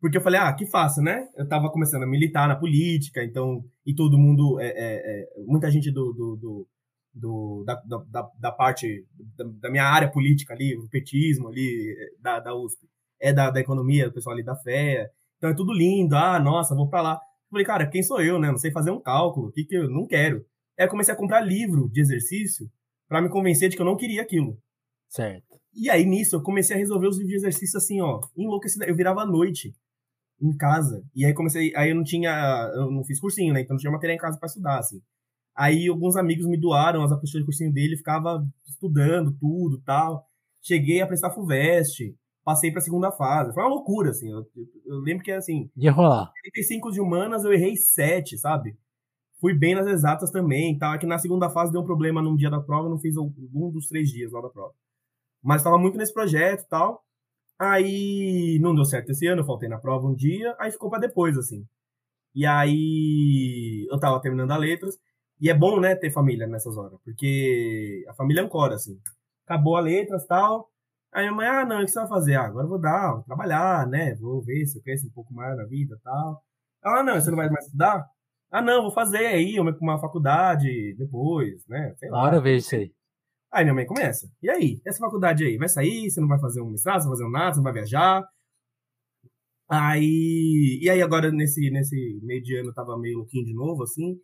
B: Porque eu falei, ah, que fácil, né? Eu tava começando a militar na política, então, e todo mundo, é, é, é muita gente do, do, do, do da, da, da, parte, da, da, minha área política ali, o petismo ali, da, da USP, é da, da economia, o pessoal ali da FEA, então é tudo lindo, ah, nossa, vou para lá. Eu falei, cara, quem sou eu, né? Não sei fazer um cálculo, o que que eu não quero. Aí eu comecei a comprar livro de exercício para me convencer de que eu não queria aquilo.
A: Certo.
B: E aí nisso eu comecei a resolver os livros de exercício assim, ó, enlouquecido. Eu virava à noite em casa. E aí comecei, aí eu não tinha, eu não fiz cursinho, né? Então não tinha matéria em casa para estudar, assim. Aí alguns amigos me doaram as apostilas de cursinho dele, ficava estudando tudo, tal. Cheguei a prestar FUVEST passei para a segunda fase. Foi uma loucura, assim. Eu, eu lembro que, assim.
A: Ia rolar.
B: 35 de humanas, eu errei 7, sabe? Fui bem nas exatas também. Tava que na segunda fase deu um problema num dia da prova, não fiz um dos três dias lá da prova. Mas estava muito nesse projeto e tal. Aí não deu certo esse ano, eu faltei na prova um dia, aí ficou para depois, assim. E aí eu tava terminando a letras. E é bom, né, ter família nessas horas, porque a família ancora, assim. Acabou a letras tal. Aí a mãe, ah, não, o que você vai fazer? Ah, agora eu vou dar, vou trabalhar, né? Vou ver se eu cresço um pouco mais na vida e tal. Ela, ah, não, você não vai mais estudar? Ah, não, vou fazer aí, uma, uma faculdade depois, né?
A: Sei lá. Hora vejo isso aí.
B: Aí minha mãe começa. E aí? Essa faculdade aí? Vai sair? Você não vai fazer um mestrado? Você vai fazer um nada? Você não vai viajar? Aí. E aí agora nesse, nesse meio de ano eu tava meio louquinho de novo, assim.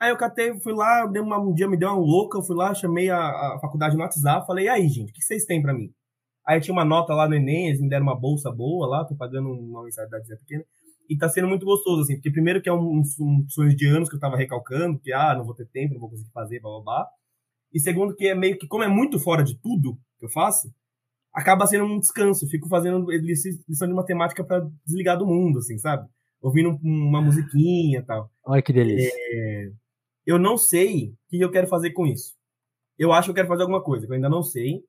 B: Aí eu catei, fui lá, dei uma, um dia me deu uma louca, eu fui lá, chamei a, a faculdade no WhatsApp, falei, e aí, gente, o que vocês têm pra mim? Aí tinha uma nota lá no Enem, eles me deram uma bolsa boa lá, tô pagando uma mensalidade pequena. E tá sendo muito gostoso, assim, porque primeiro que é um, um, sonho de anos que eu tava recalcando, que, ah, não vou ter tempo, não vou conseguir fazer, blá, blá, blá. E segundo que é meio que, como é muito fora de tudo que eu faço, acaba sendo um descanso. Fico fazendo lição de matemática para desligar do mundo, assim, sabe? Ouvindo uma musiquinha e tal.
A: Olha que delícia.
B: É... Eu não sei o que eu quero fazer com isso. Eu acho que eu quero fazer alguma coisa, que eu ainda não sei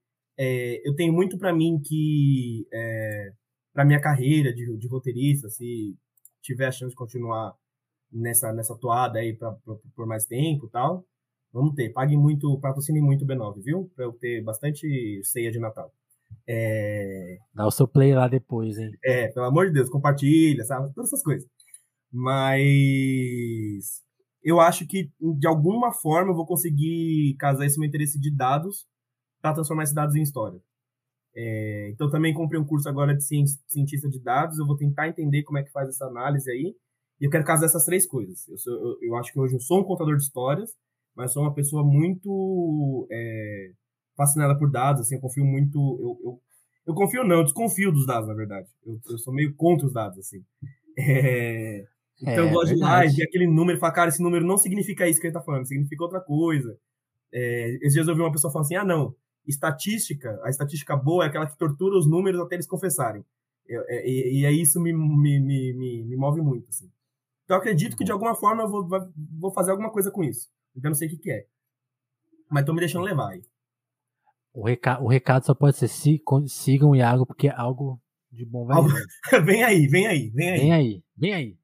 B: é, eu tenho muito para mim que, é, para minha carreira de, de, roteirista, se tiver a chance de continuar nessa, nessa toada aí pra, pra, por mais tempo tal, vamos ter. Pague muito, patrocine muito B9, viu? Para eu ter bastante ceia de Natal. É...
A: Dá o seu play lá depois, hein?
B: É, pelo amor de Deus, compartilha, sabe? Todas essas coisas. Mas eu acho que de alguma forma eu vou conseguir casar esse meu interesse de dados para transformar esses dados em história. É, então também comprei um curso agora de cientista de dados, eu vou tentar entender como é que faz essa análise aí, e eu quero casar essas três coisas. Eu, sou, eu, eu acho que hoje eu sou um contador de histórias, mas sou uma pessoa muito é, fascinada por dados, assim, eu confio muito, eu, eu, eu confio não, eu desconfio dos dados, na verdade. Eu, eu sou meio contra os dados, assim. É, então é, eu gosto de lá ver aquele número e falar, cara, esse número não significa isso que ele tá falando, significa outra coisa. É, esses dias eu ouvi uma pessoa falando assim, ah, não, estatística, a estatística boa é aquela que tortura os números até eles confessarem. É, e, e, aí isso me, me, me, me, move muito, assim. Então eu acredito que de alguma forma eu vou, vou fazer alguma coisa com isso. Então não sei o que, que é. Mas tô me deixando levar aí.
A: O recado, o recado só pode ser se, sigam o Iago, porque algo de bom vai
B: vem aí, vem aí, vem aí.
A: Vem aí, vem aí.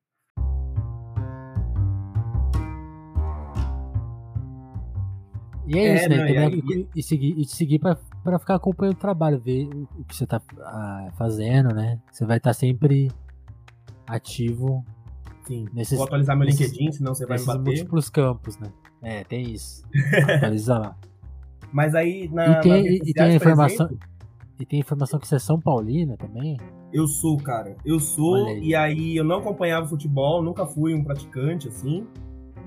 A: E é, é isso, né? Não, e, e, seguir, e seguir pra, pra ficar acompanhando o trabalho, ver o que você tá ah, fazendo, né? Você vai estar tá sempre ativo
B: Sim.
A: Nesses-
B: Vou atualizar meu
A: nesses-
B: LinkedIn, senão você vai me bater.
A: múltiplos campos, né? É, tem isso. Atualiza lá.
B: Mas aí, na,
A: E tem,
B: nas
A: e, e tem informação.
B: exemplo,
A: E tem informação que você é São Paulina também.
B: Eu sou, cara. Eu sou,
A: aí.
B: e aí eu não acompanhava futebol, nunca fui um praticante, assim.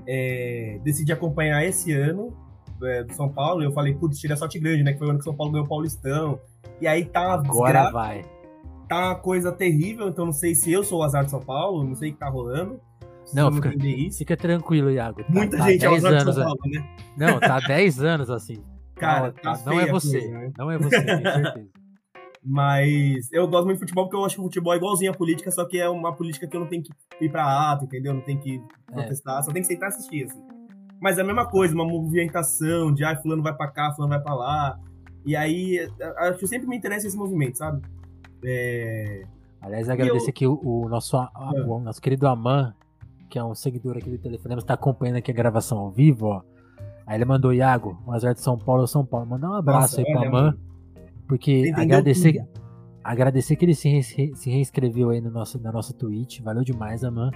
B: É, decidi acompanhar esse ano é, do São Paulo. e Eu falei, putz, tira sorte grande, né? Que foi o ano que o São Paulo ganhou o Paulistão. E aí tá
A: Agora vai.
B: tá uma coisa terrível, então não sei se eu sou o azar de São Paulo, não sei o que tá rolando.
A: Não, fica-. Fica tranquilo, Iago. Tá,
B: Muita
A: tá
B: gente é o
A: 10
B: azar de
A: anos.
B: São
A: a-
B: Paulo, né?
A: Não, tá 10 anos assim.
B: Cara,
A: não,
B: tá
A: não é você.
B: coisa, né?
A: Não é você, tenho certeza.
B: Mas eu gosto muito de futebol porque eu acho que o futebol é igualzinho à política, só que é uma política que eu não tenho que ir pra ato, entendeu? Não tenho que
A: É.
B: protestar, só tem que sentar e assistir, assim. Mas é a mesma coisa, uma movimentação de, ah, fulano vai pra cá, fulano vai pra lá. E aí, acho que sempre me interessa esse movimento, sabe? É...
A: Aliás, agradecer
B: eu-
A: aqui o, o nosso, a- a-
B: É.
A: o nosso querido Aman, que é um seguidor aqui do Telefonema, está acompanhando aqui a gravação ao vivo, ó. Aí ele mandou, Iago, um azar de São Paulo, São Paulo. Mandar um abraço
B: Nossa,
A: aí pro
B: olha,
A: Aman, porque agradecer,
B: tudo.
A: agradecer que ele se, se reinscreveu aí no nosso, na nossa Twitch. Valeu demais, Aman.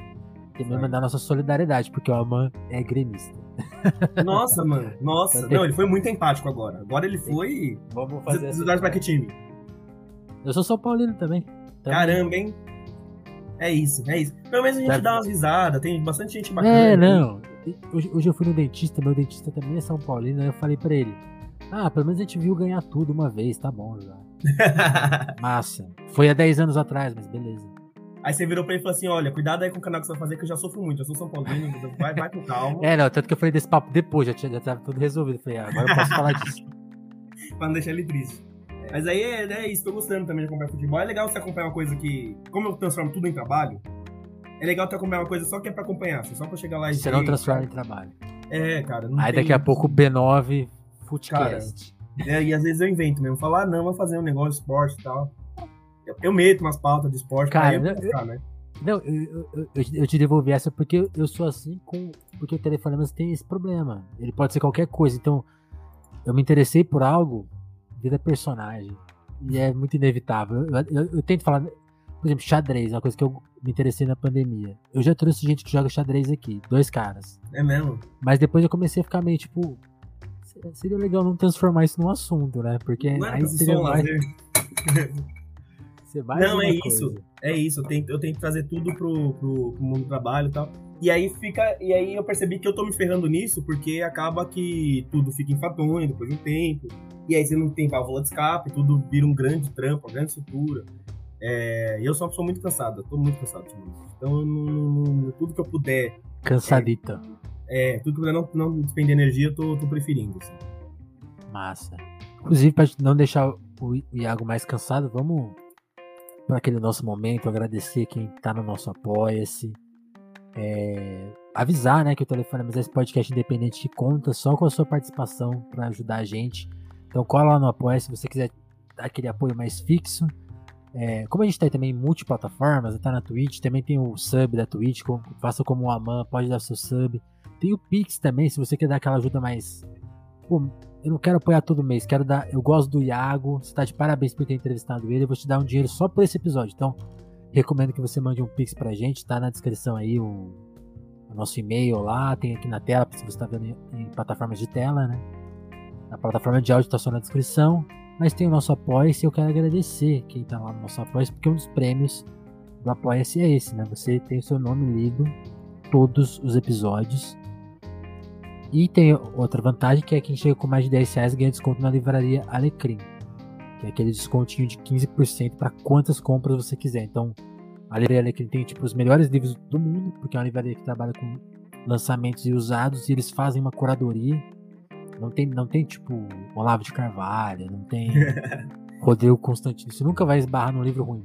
A: Também mandar nossa solidariedade, porque o Aman é gremista.
B: Nossa, mano, nossa.
A: Tá.
B: Não, ele foi muito empático agora. Agora ele foi...
A: Vamos
B: Você dá pra que time?
A: Eu sou São Paulino também. Também.
B: Caramba, hein? É isso, é isso. Pelo menos a gente
A: Deve-
B: dá umas risadas, tem bastante gente bacana.
A: É, não. Hoje, hoje eu fui no dentista, meu dentista também é São Paulino, aí eu falei pra ele: Ah, pelo menos a gente viu ganhar tudo uma vez, tá bom já. Massa. Foi há 10 anos atrás, mas beleza.
B: Aí você virou pra ele e falou assim: olha, cuidado aí com o canal que você vai fazer, que eu já sofro muito, eu sou São Paulino, vai, vai com calma,
A: É, não, tanto que eu falei desse papo depois, já, tinha, já tava tudo resolvido. Eu falei, ah, agora eu posso falar disso.
B: pra não deixar ele triste. Mas aí é, é isso, tô gostando também de acompanhar futebol. É legal você acompanhar uma coisa que. Como eu transformo tudo em trabalho, é legal você acompanhar uma coisa só que é pra acompanhar, assim, só pra chegar lá e.
A: Você não transforma em
B: cara.
A: trabalho.
B: É, cara. Não
A: Aí daqui a pouco o B9 Footcast.
B: É, e às vezes eu invento mesmo. Falar, ah, não, vou fazer um negócio de esporte e tal. Eu, meto umas pautas de esporte
A: Cara,
B: pra ficar, né?
A: Não, eu, eu, eu- te devolvi essa porque eu- sou assim com. Porque o Telefonemas tem esse problema. Ele pode ser qualquer coisa. Então, eu me interessei por algo, vira personagem. E é muito inevitável. Eu, eu- eu tento falar. Por exemplo, xadrez, uma coisa que eu me interessei na pandemia. Eu já trouxe gente que joga xadrez aqui, dois caras.
B: É mesmo.
A: Mas depois eu comecei a ficar meio tipo. "Seria- legal não transformar isso num assunto, né? Porque
B: era
A: aí seria mais. ser mais
B: Não, é
A: coisa.
B: isso. É isso, eu tento, eu tento trazer tudo pro, pro, pro mundo do trabalho e tal. E aí fica. E aí eu percebi que eu tô me ferrando nisso, porque acaba que tudo fica enfadonho depois de um tempo. E aí você não tem válvula de escape, tudo vira um grande trampo, uma grande estrutura. É, e eu sou uma pessoa muito cansada, tô muito cansado ultimamente. Então eu não- tudo que eu puder,
A: Cansadita.
B: é, tudo que eu puder não, não despender energia, eu tô, tô preferindo. assim.
A: Massa. Inclusive, pra não deixar o Iago mais cansado, vamos para aquele nosso momento, agradecer quem tá no nosso Apoia-se. É, avisar, né, que o Telefone é esse podcast independente que conta só com a sua participação para ajudar a gente. Então cola lá no Apoia se você quiser dar aquele apoio mais fixo. É, como a gente tá aí também multiplataformas, tá na Twitch, também tem o sub da Twitch, com- faça como o Aman, pode dar seu sub. Tem o Pix também, se você quer dar aquela ajuda mais. Pô, eu não quero apoiar todo mês, quero dar. Eu gosto do Iago, você tá de parabéns por ter entrevistado ele, eu vou te dar um dinheiro só por esse episódio. Então, recomendo que você mande um Pix pra gente, tá na descrição aí o, o nosso e-mail lá, tem aqui na tela, se você tá vendo em, em plataformas de tela, né? Na plataforma de áudio tá só na descrição. Mas tem o nosso Apoia-se eu quero agradecer quem tá lá no nosso Apoia-se, porque um dos prêmios do Apoia-se é esse, né? Você tem o seu nome lido todos os episódios. E tem outra vantagem que é quem chega com mais de 10 reais ganha desconto na livraria Alecrim. Que é aquele descontinho de 15% para quantas compras você quiser. Então, a livraria Alecrim tem tipo os melhores livros do mundo, porque é uma livraria que trabalha com lançamentos e usados, e eles fazem uma curadoria. Não tem, não tem tipo Olavo de Carvalho, não tem Rodrigo Constantino. Você nunca vai esbarrar num livro ruim.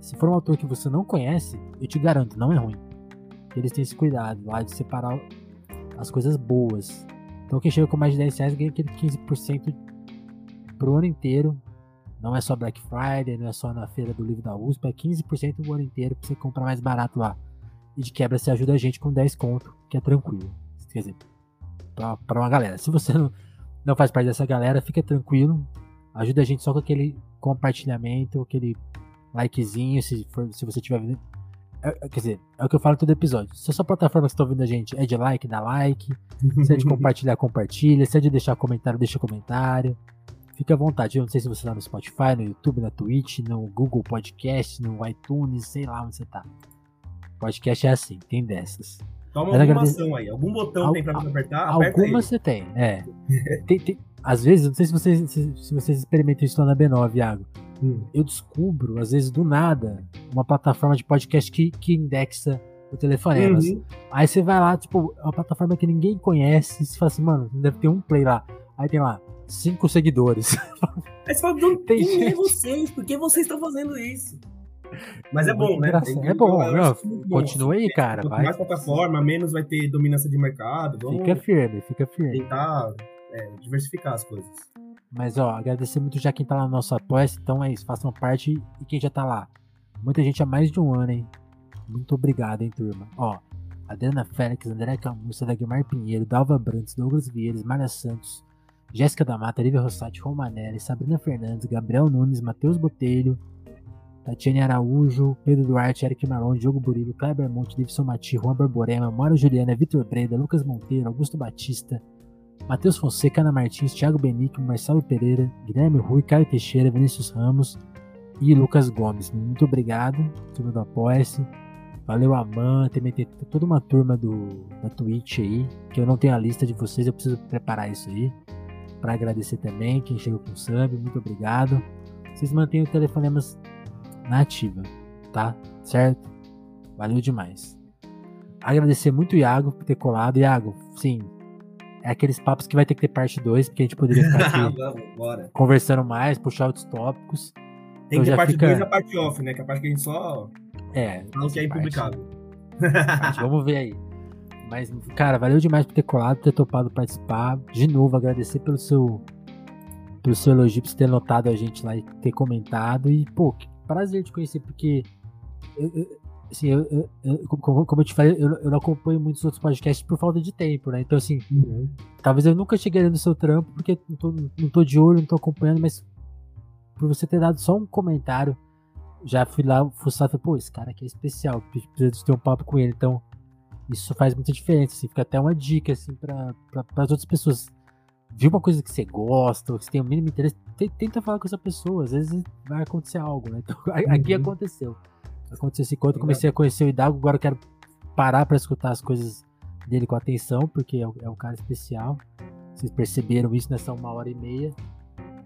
A: Se for um autor que você não conhece, eu te garanto, não é ruim. Eles têm esse cuidado lá de separar as coisas boas. Então quem chega com mais de 10 reais ganha aquele 15% pro ano inteiro. Não é só Black Friday, não é só na feira do livro da USP, é 15% o ano inteiro pra você comprar mais barato lá. E de quebra você ajuda a gente com 10 conto, que é tranquilo. Quer dizer, pra, pra uma galera. Se você não, não faz parte dessa galera, fica tranquilo. Ajuda a gente só com aquele compartilhamento, aquele likezinho, se, for, se você estiver quer dizer, é o que eu falo em todo episódio. Se a sua plataforma que está ouvindo a gente é de like, dá like. Se é de compartilhar, compartilha. Se é de deixar comentário, deixa comentário. Fique à vontade. Eu não sei se você está no Spotify, no YouTube, na Twitch, no Google Podcast, no iTunes, sei lá onde você tá. Podcast é assim, tem dessas.
B: Toma Mas alguma ação aí. Algum botão Al... tem pra você apertar?
A: Alguma você tem, é. tem, tem... Às vezes, não sei se vocês, se, se vocês experimentam isso lá na B9, Iago. Hum. Eu descubro, às vezes, do nada, uma plataforma de podcast que, que indexa o telefonemas. Uhum. Aí você vai lá, tipo, é uma plataforma que ninguém conhece, e você fala assim, mano, deve ter um play lá. Aí tem lá, cinco seguidores.
B: Aí você fala, quem gente... é vocês? Por que vocês estão fazendo isso? Mas é bom, né?
A: É bom, não, continua aí, cara.
B: Vai. Mais plataforma, menos vai ter dominância de mercado.
A: Vamos fica firme, fica firme.
B: Tentar é, diversificar as coisas.
A: Mas, ó, agradecer muito já quem tá lá no nosso apoio. Então é isso, façam parte e quem já tá lá. Muita gente há mais de um ano, hein? Muito obrigado, hein, turma. Ó, Adriana Félix, André Camussa, Dagmar Pinheiro, Dalva Brantes, Douglas Vieiras, Maria Santos, Jéssica da Mata, Lívia Rossati, Romanelli, Sabrina Fernandes, Gabriel Nunes, Matheus Botelho, Tatiane Araújo, Pedro Duarte, Eric Marlon, Diogo Burilho, Kleber Monte, Davidson Mati, Juan Barborema, Mauro Juliana, Vitor Breda, Lucas Monteiro, Augusto Batista, Matheus Fonseca, Ana Martins, Thiago Benico, Marcelo Pereira, Guilherme Rui, Caio Teixeira, Vinícius Ramos e Lucas Gomes. Muito obrigado, turma do Apoia-se. Valeu, Aman. Também tem toda uma turma do, da Twitch aí, que eu não tenho a lista de vocês, eu preciso preparar isso aí. Para agradecer também quem chegou com sub, muito obrigado. Vocês mantêm o telefonemas na ativa, tá? Certo? Valeu demais. Agradecer muito o Iago por ter colado. Iago, sim, é aqueles papos que vai ter que ter parte 2, porque a gente poderia ficar aqui
B: Vamos,
A: conversando mais, puxar outros tópicos.
B: Tem então que ter parte 2 fica... e a parte off, né? Que é a parte que a gente só.
A: É.
B: Não que é impublicável.
A: vamos ver aí. Mas, cara, valeu demais por ter colado, por ter topado participar. De novo, agradecer pelo seu. Pelo seu elogio, por ter notado a gente lá e ter comentado. E, pô, que prazer te conhecer, porque. Eu, eu, assim, eu, eu, eu, como, como eu te falei, eu, não acompanho muitos outros podcasts por falta de tempo, né? Então, assim, uhum. talvez eu nunca cheguei no seu trampo, porque não tô, não tô de olho, não tô acompanhando, mas por você ter dado só um comentário, já fui lá fuçar e falei, pô, esse cara aqui é especial, preciso ter um papo com ele. Então, isso faz muita diferença, assim, fica até uma dica, assim, para as outras pessoas. Viu uma coisa que você gosta, ou que você tem o mínimo interesse, tenta falar com essa pessoa, às vezes vai acontecer algo, né? Então, aqui uhum. aconteceu aconteceu assim, quando eu comecei a conhecer o Hidalgo, agora eu quero parar para escutar as coisas dele com atenção, porque é, é um cara especial. Vocês perceberam isso nessa uma hora e meia.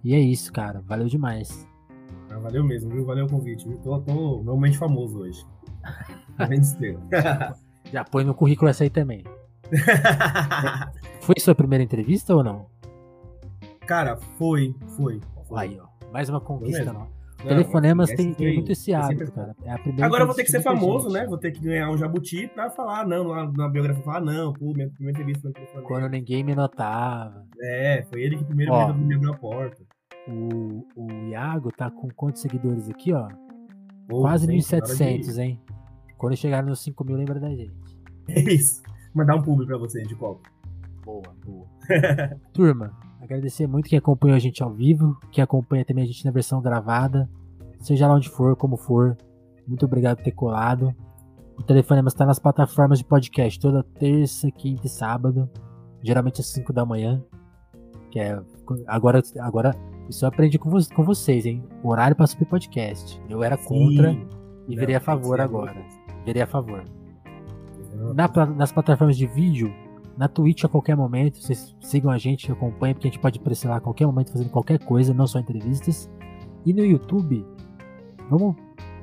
A: E é isso, cara. Valeu demais.
B: Ah, valeu mesmo, viu? Valeu o convite. Eu tô, tô normalmente famoso hoje.
A: Já põe no currículo essa aí também. foi sua primeira entrevista ou não?
B: Cara, foi, foi.
A: foi. Aí, ó. Mais uma conquista, não. Telefonemas tem, tem, muito esse hábito, cara. É
B: Agora eu vou ter que ser famoso, gente. né? Vou ter que ganhar um jabuti pra falar, não, lá na biografia falar, não, pô, minha primeira entrevista foi no telefone.
A: Quando ninguém me notava.
B: É, foi ele que primeiro ó, me abriu a porta.
A: O, o Iago tá com quantos seguidores aqui, ó? Pô, Quase 1.700, hein? Quando chegar nos 5 mil, lembra da gente.
B: É isso. Mandar um público pra você de copo.
A: Boa, boa. Turma, Agradecer muito quem acompanhou a gente ao vivo, quem acompanha também a gente na versão gravada, seja lá onde for, como for. Muito obrigado por ter colado. O Telefonema está nas plataformas de podcast toda terça, quinta e sábado, geralmente às 5 da manhã. Que é agora, agora isso eu aprendi com, com vocês, hein? O horário para subir podcast. Eu era contra Sim. e virei a favor agora. Virei a favor. Na, nas plataformas de vídeo, na Twitch a qualquer momento. Vocês sigam a gente, acompanhem, porque a gente pode aparecer lá a qualquer momento fazendo qualquer coisa, não só entrevistas. E no YouTube, vamos,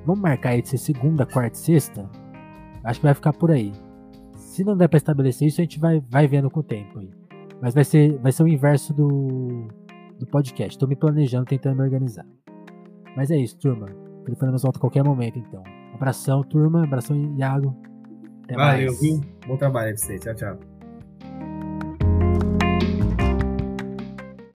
A: vamos marcar aí de ser segunda, quarta e sexta. Acho que vai ficar por aí. Se não der para estabelecer isso, a gente vai, vai vendo com o tempo aí. Mas vai ser, vai ser o inverso do, do podcast. Estou me planejando, tentando me organizar. Mas é isso, turma. Telefonamos volta a qualquer momento, então. Abração, turma. Abração, Iago.
B: Até Valeu, mais. viu? Bom trabalho aí pra você. Tchau, tchau.